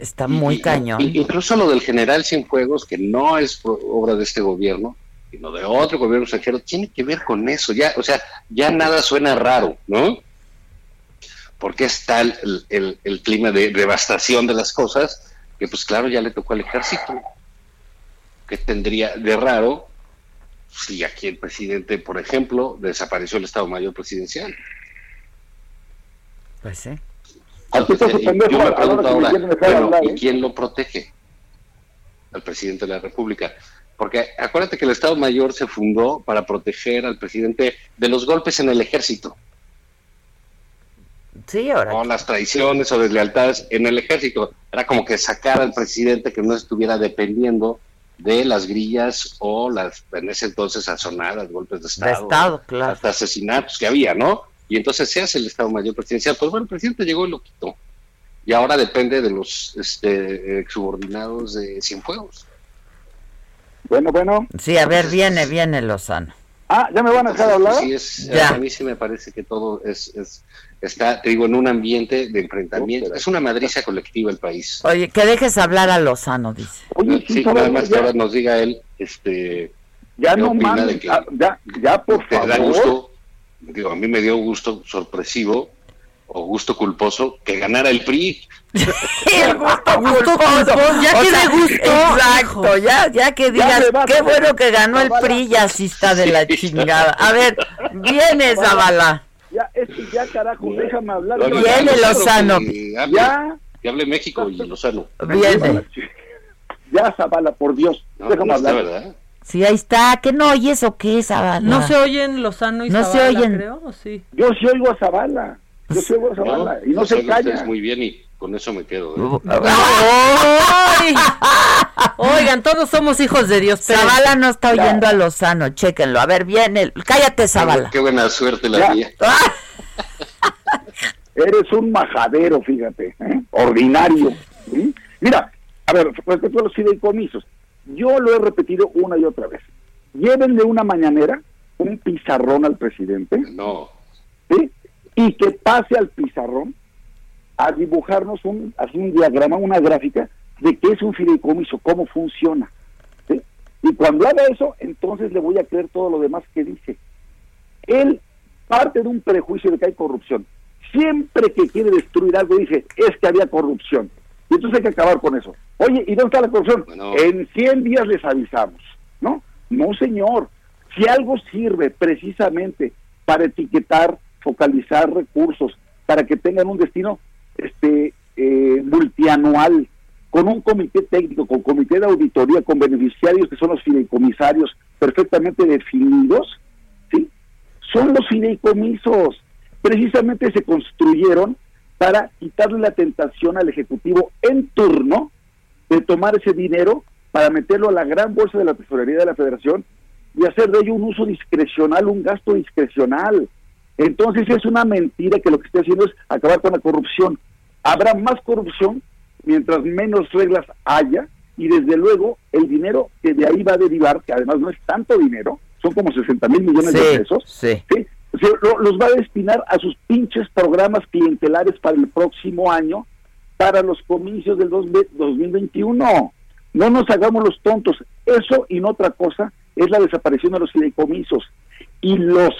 está muy Y- cañón. incluso lo del general Cienfuegos, que no es obra de este gobierno, sino de otro gobierno extranjero, tiene que ver con eso. Ya, o sea, ya nada suena raro, ¿no? Porque está el, el- el- el clima de devastación de las cosas, que pues claro, ya le tocó al ejército. ¿Qué tendría de raro si aquí el presidente, por ejemplo, desapareció el Estado Mayor Presidencial? Pues sí. Pendejo yo a me pregunto ahora, bueno, ¿y ¿eh? quién lo protege? Al presidente de la República. Porque acuérdate que el Estado Mayor se fundó para proteger al presidente de los golpes en el ejército, Sí, ahora. o las traiciones o deslealtades en el ejército. Era como que sacar al presidente que no estuviera dependiendo de las grillas o las, en ese entonces, asonadas, golpes de Estado. Estado, claro. Hasta asesinatos que había, ¿no? Y entonces se hace el Estado Mayor Presidencial. Pues bueno, el presidente llegó y lo quitó. Y ahora depende de los este, eh, subordinados de Cienfuegos. bueno, bueno. Sí, a ver, viene, viene Lozano. Ah, ¿ya me van a dejar hablar? Sí, es, Ya. A mí sí me parece que todo es, es- está, te digo, en un ambiente de enfrentamiento. Es una madriza colectiva el país. Oye, que dejes hablar a Lozano, dice. Oye, sí, nada más que ya- ahora nos diga él, este, Ya ¿Qué no mames, ah, ya, ya por te da favor. gusto, digo, a mí me dio gusto sorpresivo o gusto culposo que ganara el PRI. [laughs] el gusto [laughs] culposo. Ya O que sea, de gusto, Exacto, ya, ya que digas, vas, qué bueno que ganó el. PRI, ya sí está de la chingada. A ver, viene Zavala. Ya, es que ya, carajo, déjame hablar. Lo- Viene Lozano. Que hable, Ya, que hable México y Lozano. Viene. ya, Zavala, por Dios, No, déjame no hablar. ¿verdad? Sí, ahí está. ¿Qué no oyes o qué, Zavala? ¿No se oyen Lozano y No se Zavala, oyen. creo? ¿o sí? Yo sí oigo a Zavala, yo a Zavala, y no se calla. muy bien y con eso me quedo. ¿eh? ¡Ay! [laughs] Oigan, todos somos hijos de Dios, pero Zavala no está oyendo a Lozano, chéquenlo. A ver, viene. Cállate, Zavala. Qué buena suerte la Ya. mía. [laughs] Eres un majadero, fíjate, ¿eh? ordinario. ¿sí? Mira, a ver, respecto a los fideicomisos, yo lo he repetido una y otra vez. Llévenle una mañanera, un pizarrón al presidente, No. ¿sí? Y que pase al pizarrón a dibujarnos un, así un diagrama, una gráfica de qué es un fideicomiso, cómo funciona. ¿sí? Y cuando haga eso, entonces le voy a creer todo lo demás que dice. Él parte de un prejuicio de que hay corrupción. Siempre que quiere destruir algo dice, es que había corrupción. Y entonces hay que acabar con eso. Oye, ¿y dónde está la corrupción? En 100 días les avisamos. ¿No? No, señor. Si algo sirve precisamente para etiquetar, focalizar recursos, para que tengan un destino este eh, multianual, con un comité técnico, con comité de auditoría, con beneficiarios que son los fideicomisarios perfectamente definidos, ¿sí? Son los fideicomisos. Precisamente se construyeron para quitarle la tentación al Ejecutivo en turno de tomar ese dinero para meterlo a la gran bolsa de la tesorería de la Federación y hacer de ello un uso discrecional, un gasto discrecional. Entonces es una mentira que lo que está haciendo es acabar con la corrupción. Habrá más corrupción mientras menos reglas haya y desde luego el dinero que de ahí va a derivar, que además no es tanto dinero, son como 60 mil millones de pesos, sí. lo- los va a destinar a sus pinches programas clientelares para el próximo año, para los comicios del dos- 2021. No nos hagamos los tontos. Eso y no otra cosa es la desaparición de los fideicomisos. Y los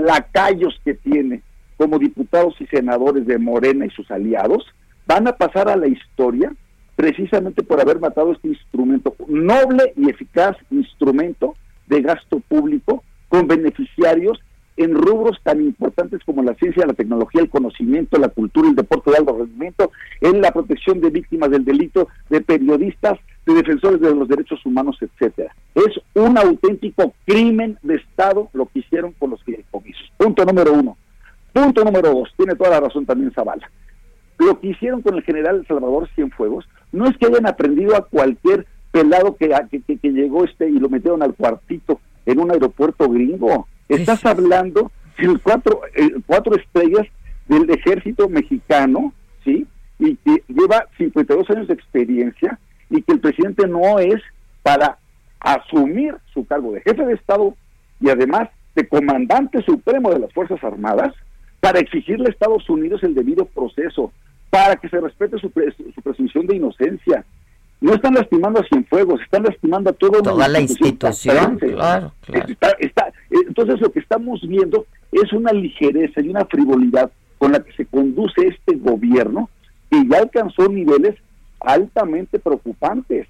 lacayos que tiene como diputados y senadores de Morena y sus aliados van a pasar a la historia precisamente por haber matado este instrumento, noble y eficaz instrumento de gasto público con beneficiarios en rubros tan importantes como la ciencia, la tecnología, el conocimiento, la cultura, el deporte de alto rendimiento, en la protección de víctimas del delito, de periodistas, de defensores de los derechos humanos, etcétera. Es un auténtico crimen de Estado lo que hicieron con los fideicomisos. Punto número uno. Punto número dos, tiene toda la razón también Zavala. Lo que hicieron con el general Salvador Cienfuegos no es que hayan aprendido a cualquier pelado que, que, que- que llegó este y lo metieron al cuartito en un aeropuerto gringo. Estás hablando de cuatro, eh, cuatro estrellas del ejército mexicano, ¿sí? Y que lleva 52 años de experiencia y que el presidente no es para asumir su cargo de jefe de Estado y además de comandante supremo de las Fuerzas Armadas para exigirle a Estados Unidos el debido proceso, para que se respete su, su presunción de inocencia. No están lastimando a Cienfuegos, están lastimando a una Toda la institución, castrense. claro, claro. Está- está- entonces lo que estamos viendo es una ligereza y una frivolidad con la que se conduce este gobierno que ya alcanzó niveles altamente preocupantes,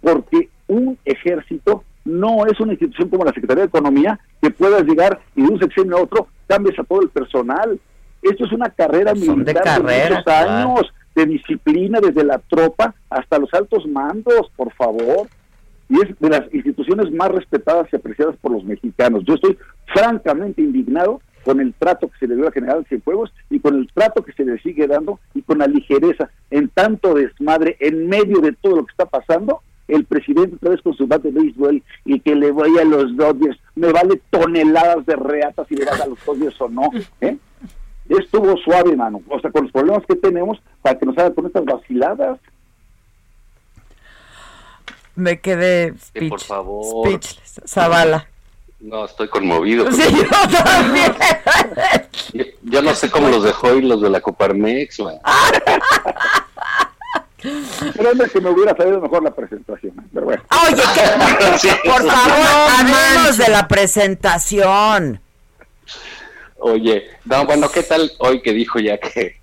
porque un ejército no es una institución como la Secretaría de Economía que puedas llegar y de un sexenio a otro cambies a todo el personal. Esto es una carrera Son de militar carrera, muchos claro. De disciplina desde la tropa hasta los altos mandos, por favor. Y es de las instituciones más respetadas y apreciadas por los mexicanos. Yo estoy francamente indignado con el trato que se le dio a General Cienfuegos y con el trato que se le sigue dando y con la ligereza en tanto desmadre en medio de todo lo que está pasando. El presidente otra vez con su bate de béisbol y que le vaya a los Dodgers, me vale toneladas de reatas si le vas a los Dodgers o no. ¿eh? Estuvo suave, mano. O sea, con los problemas que tenemos para que nos haga con estas vaciladas. Me quedé Que por speech- favor. speechless. Zavala. No, estoy conmovido. Sí, [laughs] yo también. Yo, yo no sé cómo los dejó y los de la Coparmex. man. Pero es que me hubiera salido mejor la presentación. Pero bueno. Oye, que, [laughs] por favor, hablemos de la presentación. Oye, no, bueno, ¿qué tal hoy que dijo ya que,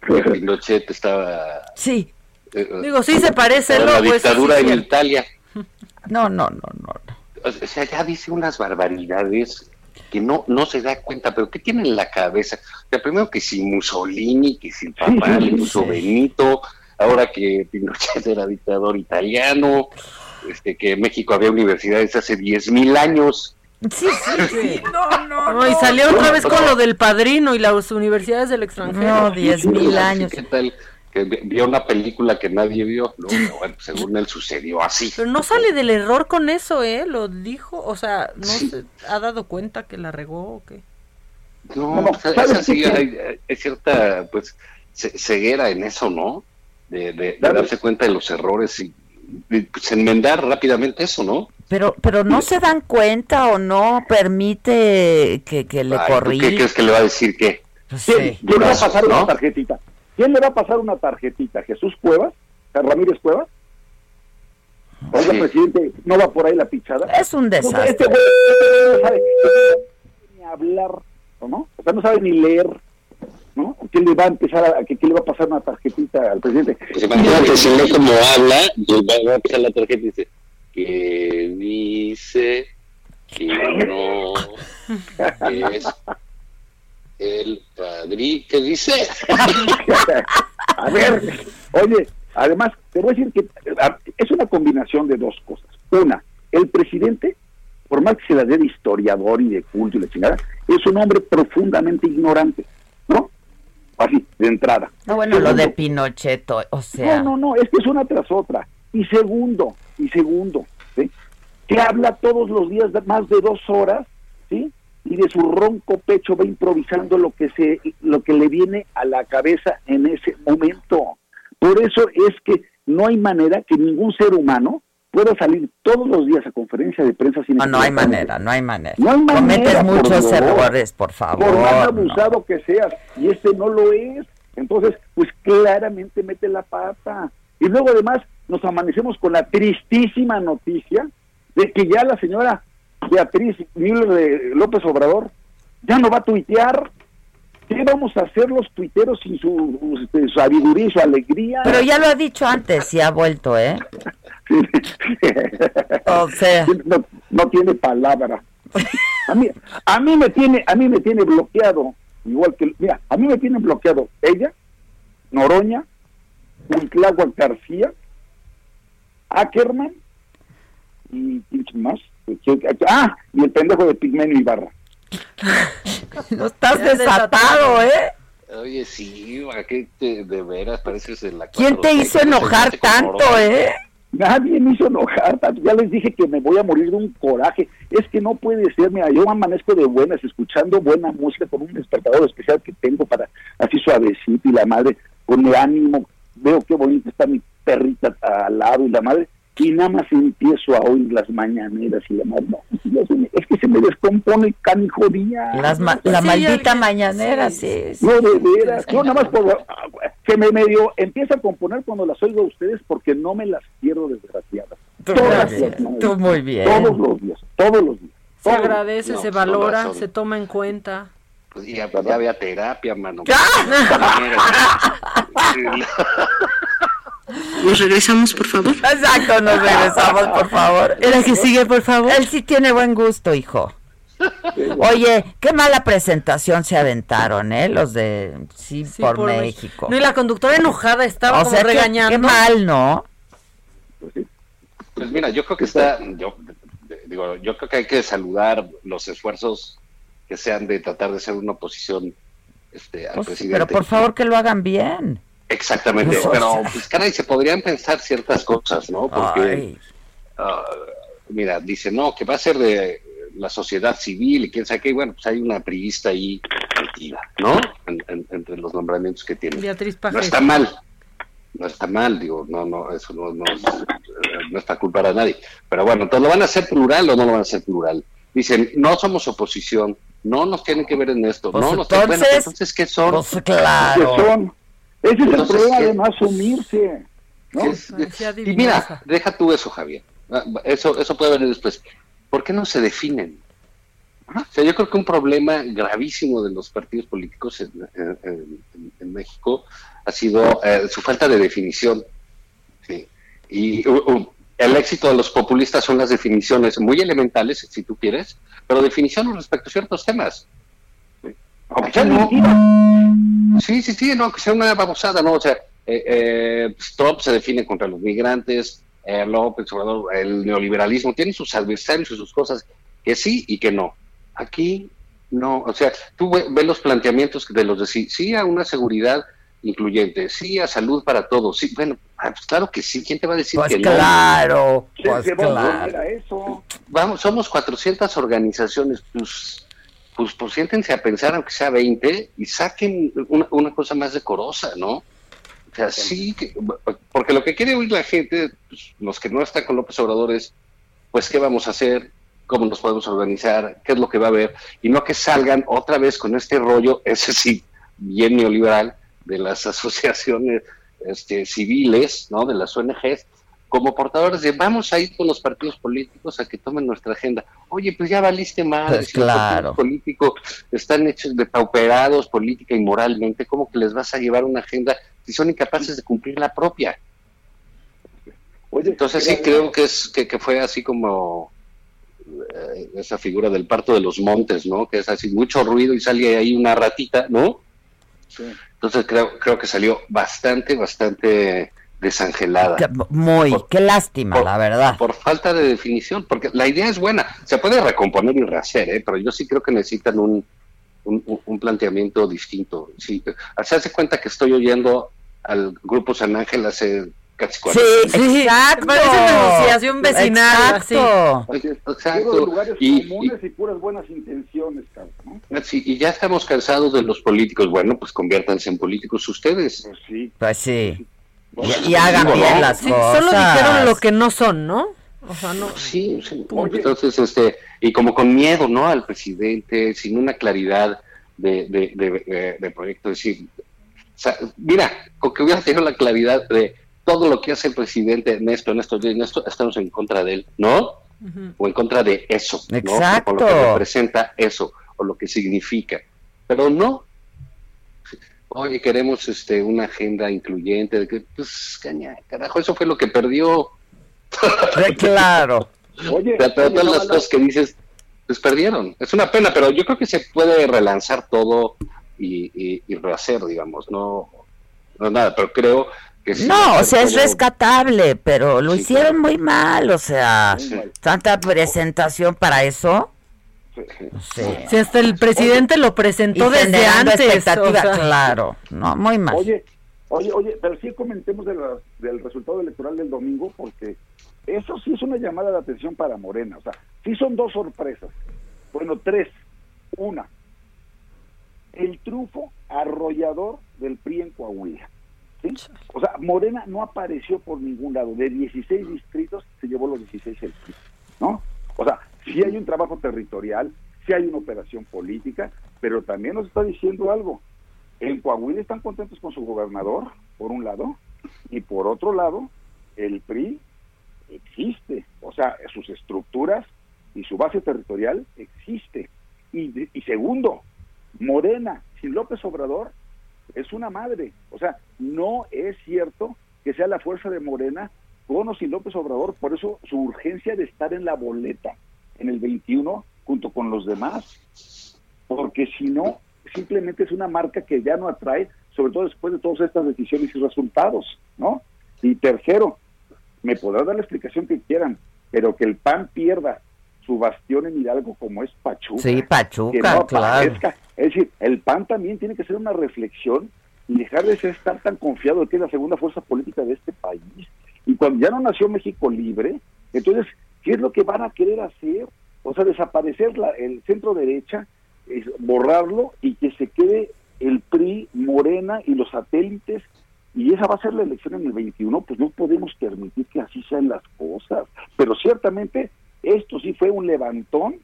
[laughs] que Pinochet estaba Sí. Eh, Digo, sí se parece, o ¿no? La Pues, dictadura sí, sí, en sí. Italia. No, no, no, no. O sea, ya dice unas barbaridades que no, no se da cuenta, pero ¿qué tiene en la cabeza? O sea, primero que si Mussolini, que si el papá le [laughs] puso sí. Benito, ahora que Pinochet era dictador italiano, este, que en México había universidades hace 10.000 años. Sí, [laughs] sí, sí. No, no, No, y salió otra vez con lo del padrino y las universidades del extranjero. No, diez mil años. ¿Qué tal? Que vi- vio una película que nadie vio, ¿no? Pero bueno, según él sucedió así. Pero no sale del error con eso, ¿eh? Lo dijo, o sea, no se ha dado cuenta que la regó o qué. No, No, pues, ¿sabes esa sí, qué? hay, hay cierta pues ce- ceguera en eso, ¿no? De, de- de darse cuenta de los errores y, y, pues, enmendar rápidamente eso, ¿no? Pero, pero no se dan cuenta o no permite que, que le Ay, ¿tú corrija. ¿Qué crees que le va a decir qué? Pues ¿Quién, sí. quién le va a pasar ¿no? una tarjetita? ¿Quién le va a pasar una tarjetita? ¿Jesús Cuevas? ¿Ramírez Cuevas? Oiga, Sí. presidente, ¿no va por ahí la pichada? Es un Este desastre. güey no sabe ni hablar, ¿no? O sea, no sabe ni leer, ¿no? ¿Qué le va a empezar a, que, qué le va a pasar una tarjetita al presidente? Pues imagínate, si no como habla, y va, va a empezar la tarjeta y dice, que dice que no es el padrí, ¿qué dice? [laughs] a ver, oye, además, te voy a decir que es una combinación de dos cosas. Una, el presidente, por más que se la dé de historiador y de culto y la chingada, es un hombre profundamente ignorante, ¿no? Así, de entrada. No, bueno, lo de Pinochet, o- o sea. No, no, no, es que es una tras otra. Y segundo, y segundo, ¿sí? que habla todos los días de más de dos horas, ¿sí? Y de su ronco pecho va improvisando lo que se, lo que le viene a la cabeza en ese momento. Por eso es que no hay manera que ningún ser humano pueda salir todos los días a conferencia de prensa sin No, no hay manera, no hay manera. No hay manera, Cometes por muchos favor. errores, por favor. Por más no. abusado que seas, y este no lo es. Entonces, pues claramente mete la pata. Y luego además nos amanecemos con la tristísima noticia de que ya la señora Beatriz Müller de López Obrador ya no va a tuitear. ¿Qué vamos a hacer los tuiteros sin su, este, su sabiduría y su alegría? Pero ya lo ha dicho antes y ha vuelto, ¿eh? [laughs] O sea. no, no tiene palabra. A mí, a mí me tiene, a mí me tiene bloqueado, igual que, mira, a mí me tienen bloqueado ella, Noroña, Huitlagua García, Ackerman y ¿quién más? Ah, y el pendejo de Pigmenio Ibarra. [laughs] No estás Ya desatado, ¿eh? Oye, sí, ¿a qué te- de veras pareces de la ¿Quién te 4T, hizo enojar tanto, eh? Nadie me hizo enojar, tanto. ya les dije que me voy a morir de un coraje. Es que no puede ser, mira, yo amanezco de buenas, escuchando buena música con un despertador especial que tengo para así suavecito y la madre con el ánimo, veo qué bonita está mi perrita al lado y la madre, y nada más empiezo a oír las mañaneras y la madre, no, se es que se me descompone el canijo día. Las ma- la Sí, maldita ya- mañanera, sí. sí. No, de veras. Yo nada más por, que me medio empieza a componer cuando las oigo a ustedes porque no me las quiero desgraciadas. Tú Todas muy bien, las tú muy bien. Todos los días, toos los días. Se todos. agradece, No, se valora, se toma en cuenta. Pues ya, ya había terapia, mano. [laughs] [laughs] Nos regresamos, por favor. Exacto, nos regresamos, por favor. [laughs] La que sigue, por favor. Él sí tiene buen gusto, hijo. Oye, qué mala presentación se aventaron, ¿eh? Los de Sí, Sí, por, México. No, y la conductora enojada estaba o como sea, qué- regañando. qué mal, ¿no? Pues mira, yo creo que está, yo digo, yo creo que hay que saludar los esfuerzos que sean de tratar de ser una oposición este, al Pues, presidente. pero por favor que lo hagan bien. Exactamente, pero pues caray, se podrían pensar ciertas cosas, ¿no? Porque, ah, mira, dice, no, que va a ser de la sociedad civil y quién sabe qué, y bueno, pues hay una priista ahí metida, ¿no? En- en- entre los nombramientos que tiene. Beatriz No está mal, no está mal, digo, no, no, eso no, no, es, no está culpar a nadie. Pero bueno, entonces, ¿lo van a hacer plural o no lo van a hacer plural? Dicen, no somos oposición, no nos tienen que ver en esto, Pues no nos entonces- entonces, ¿qué son? Pues Que claro. son. Ese es el Entonces, problema ¿qué? de no asumirse. ¿no? Es- y mira, deja tú eso, Javier. Ah, Eso, eso puede venir después. ¿Por qué no se definen? O sea, yo creo que un problema gravísimo de los partidos políticos en, en- en- en México ha sido eh, su falta de definición. ¿sí? Y el éxito de los populistas son las definiciones muy elementales, si tú quieres, pero definiciones respecto a ciertos temas. Sí, sí, sí, no, que sea una babosada, ¿no? O sea, eh, eh, pues, Trump se define contra los migrantes, eh, López Obrador, el neoliberalismo, tiene sus adversarios y sus cosas que sí y que no. Aquí no, o sea, tú ves los planteamientos de los de sí, sí a una seguridad incluyente, sí a salud para todos, sí, bueno, ah, pues claro que sí, ¿quién te va a decir pues que claro, no? Pues claro, eso. Vamos, somos 400 organizaciones, pues, pues, pues siéntense a pensar, aunque sea 20, y saquen una, una cosa más decorosa, ¿no? O sea, sí, que, porque lo que quiere oír la gente, pues, los que no están con López Obrador es, pues, ¿qué vamos a hacer? ¿Cómo nos podemos organizar? ¿Qué es lo que va a haber? Y no que salgan otra vez con este rollo, ese sí, bien neoliberal, de las [laughs] asociaciones este, civiles, ¿no? De las ONGs, como portadores de vamos a ir con los partidos políticos a que tomen nuestra agenda. Oye, pues ya valiste mal, pues si los partidos políticos están hechos de pauperados política y moralmente, ¿cómo que les vas a llevar una agenda si son incapaces de cumplir la propia? Entonces sí creo que es que, que fue así como eh, esa figura del parto de los montes, ¿no? Que es así mucho ruido y sale ahí una ratita, ¿no? Entonces creo creo que salió bastante bastante desangelada. Muy, qué lástima, la verdad. Por falta de definición, porque la idea es buena, se puede recomponer y rehacer, ¿eh? pero yo sí creo que necesitan un, un, un planteamiento distinto. Sí, se hace cuenta que estoy oyendo al grupo San Ángel hace casi cuatro Sí, sí, exacto. Parece negociación vecinal. Exacto. Sí. Exacto. lugares Y- comunes y, puras buenas intenciones, cabrón, ¿no? Sí, y ya estamos cansados de los políticos. Bueno, pues conviértanse en políticos ustedes. Pues sí. Pues sí. Y, y hagan digo, bien ¿no? las Sí, cosas. solo dijeron lo que no son, ¿no? O sea, no. Sí, sí. Entonces, este, y como con miedo, ¿no? Al presidente, sin una claridad de, de, de, de- de proyecto. Es decir, o sea, mira, con que hubiera tenido la claridad de todo lo que hace el presidente en esto, en esto, en esto, estamos en contra de él, ¿no? O en contra de eso, ¿no? Exacto. O lo que representa eso, o lo que significa. Pero no. Oye, queremos este una agenda incluyente, de que, pues, caña, carajo, eso fue lo que perdió. Sí, claro. Oye, sea, todas no, las no, cosas que dices, pues perdieron. Es una pena, pero yo creo que se puede relanzar todo y, y, y rehacer, digamos, no, no nada, pero creo que sí No, o sea, es rescatable, pero lo Sí, hicieron muy mal, o sea, Sí. tanta presentación para eso. Sí. Si hasta el presidente lo presentó desde antes. expectativa, o sea. claro, no, muy mal. Oye, oye, oye, pero sí comentemos de la- del resultado electoral del domingo, porque eso sí es una llamada de atención para Morena. O sea, sí son dos sorpresas. Bueno, tres. Una, el triunfo arrollador del PRI en Coahuila. ¿sí? O sea, Morena no apareció por ningún lado. De 16 distritos se llevó los 16 el PRI, ¿no? O sea, sí hay un trabajo territorial, sí hay una operación política, pero también nos está diciendo algo. En Coahuila están contentos con su gobernador, por un lado, y por otro lado, el PRI existe, o sea, sus estructuras y su base territorial existe. Y, y segundo, Morena, sin López Obrador, es una madre. O sea, no es cierto que sea la fuerza de Morena con o sin López Obrador, por eso su urgencia de estar en la boleta en el 21 junto con los demás, porque si no, simplemente es una marca que ya no atrae, sobre todo después de todas estas decisiones y resultados, ¿no? Y tercero, me podrán dar la explicación que quieran, pero que el PAN pierda su bastión en Hidalgo como es Pachuca. Sí, Pachuca, que no claro. Es decir, el PAN también tiene que hacer una reflexión y dejar de ser- estar tan confiado de que es la segunda fuerza política de este país. Y cuando ya no nació México libre, entonces, ¿qué es lo que van a querer hacer? O sea, desaparecer la- el centro derecha, borrarlo y que se quede el PRI, Morena y los satélites y esa va a ser la elección en el 21, pues no podemos permitir que así sean las cosas. Pero ciertamente esto sí fue un levantón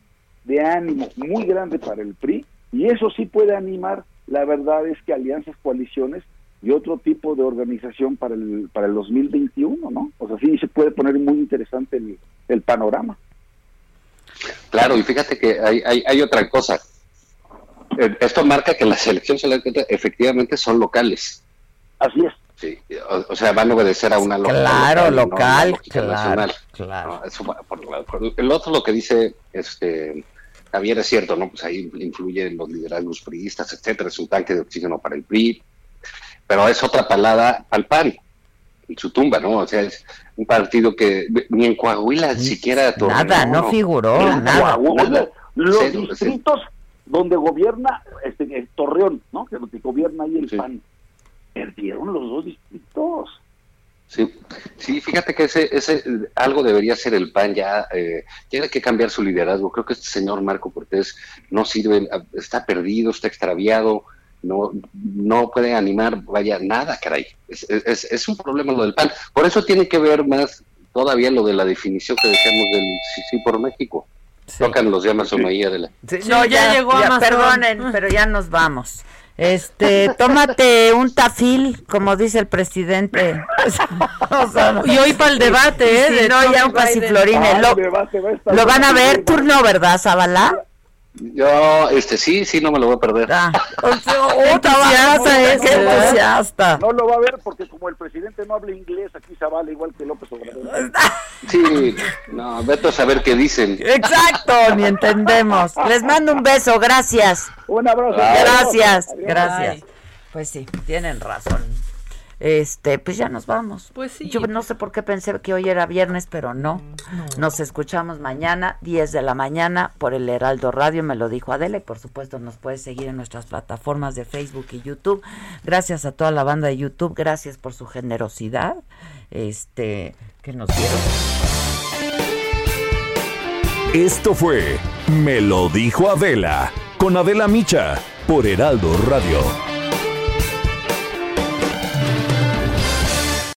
de ánimo muy grande para el PRI y eso sí puede animar, la verdad es que alianzas, coaliciones y otro tipo de organización para el, para el 2021, ¿no? O sea, sí se puede poner muy interesante el, el panorama. Claro, y fíjate que hay, hay, hay otra cosa. Eh, Esto marca que las elecciones efectivamente son locales. Así es. Sí, o, sea, van a obedecer a una Claro, local, claro, claro. el otro lo que dice este Javier es cierto, ¿no? Pues ahí influyen los liderazgos priistas, etcétera, es un tanque de oxígeno para el PRI, pero es otra palada al PAN, en su tumba, ¿no? O sea, es un partido que ni en Coahuila siquiera... Nada, no, figuró, nada. Los distritos donde gobierna este, Torreón, ¿no? Que, que gobierna ahí el PAN perdieron los dos distritos. Sí, sí, fíjate que ese, ese algo debería ser el PAN ya, eh, tiene que cambiar su liderazgo. Creo que este señor Marco Cortés no sirve, está perdido, está extraviado, no, no puede animar, vaya, nada, caray. Es, es, es un problema lo del PAN. Por eso tiene que ver más todavía lo de la definición que decíamos del sí, sí por México. Tocan los llamas o de la... no, ya, llegó Perdonen, [laughs] pero ya nos vamos. Este, tómate un tafil, como dice el presidente. [laughs] y hoy para el debate, ¿eh? no, ya un pasiflorine. Lo, lo van a ver, turno, ¿verdad, Zabalá? Yo, este, sí, sí, no me lo voy a perder. Ah, [laughs] entusiasta es, entusiasta. No lo va a ver porque como el presidente no habla inglés, aquí se vale igual que López Obrador. [laughs] Sí, no, vete a saber qué dicen. Exacto, ni entendemos. Les mando un beso, gracias. Un abrazo. Gracias, gracias. Pues sí, tienen razón este, pues ya nos vamos. Pues sí. Yo no sé por qué pensé que hoy era viernes, pero no. Nos escuchamos mañana, 10 de la mañana, por el Heraldo Radio, me lo dijo Adela, y por supuesto nos puedes seguir en nuestras plataformas de Facebook y YouTube. Gracias a toda la banda de YouTube, gracias por su generosidad, este, que nos dieron. Esto fue Me lo dijo Adela, con Adela Micha, por Heraldo Radio.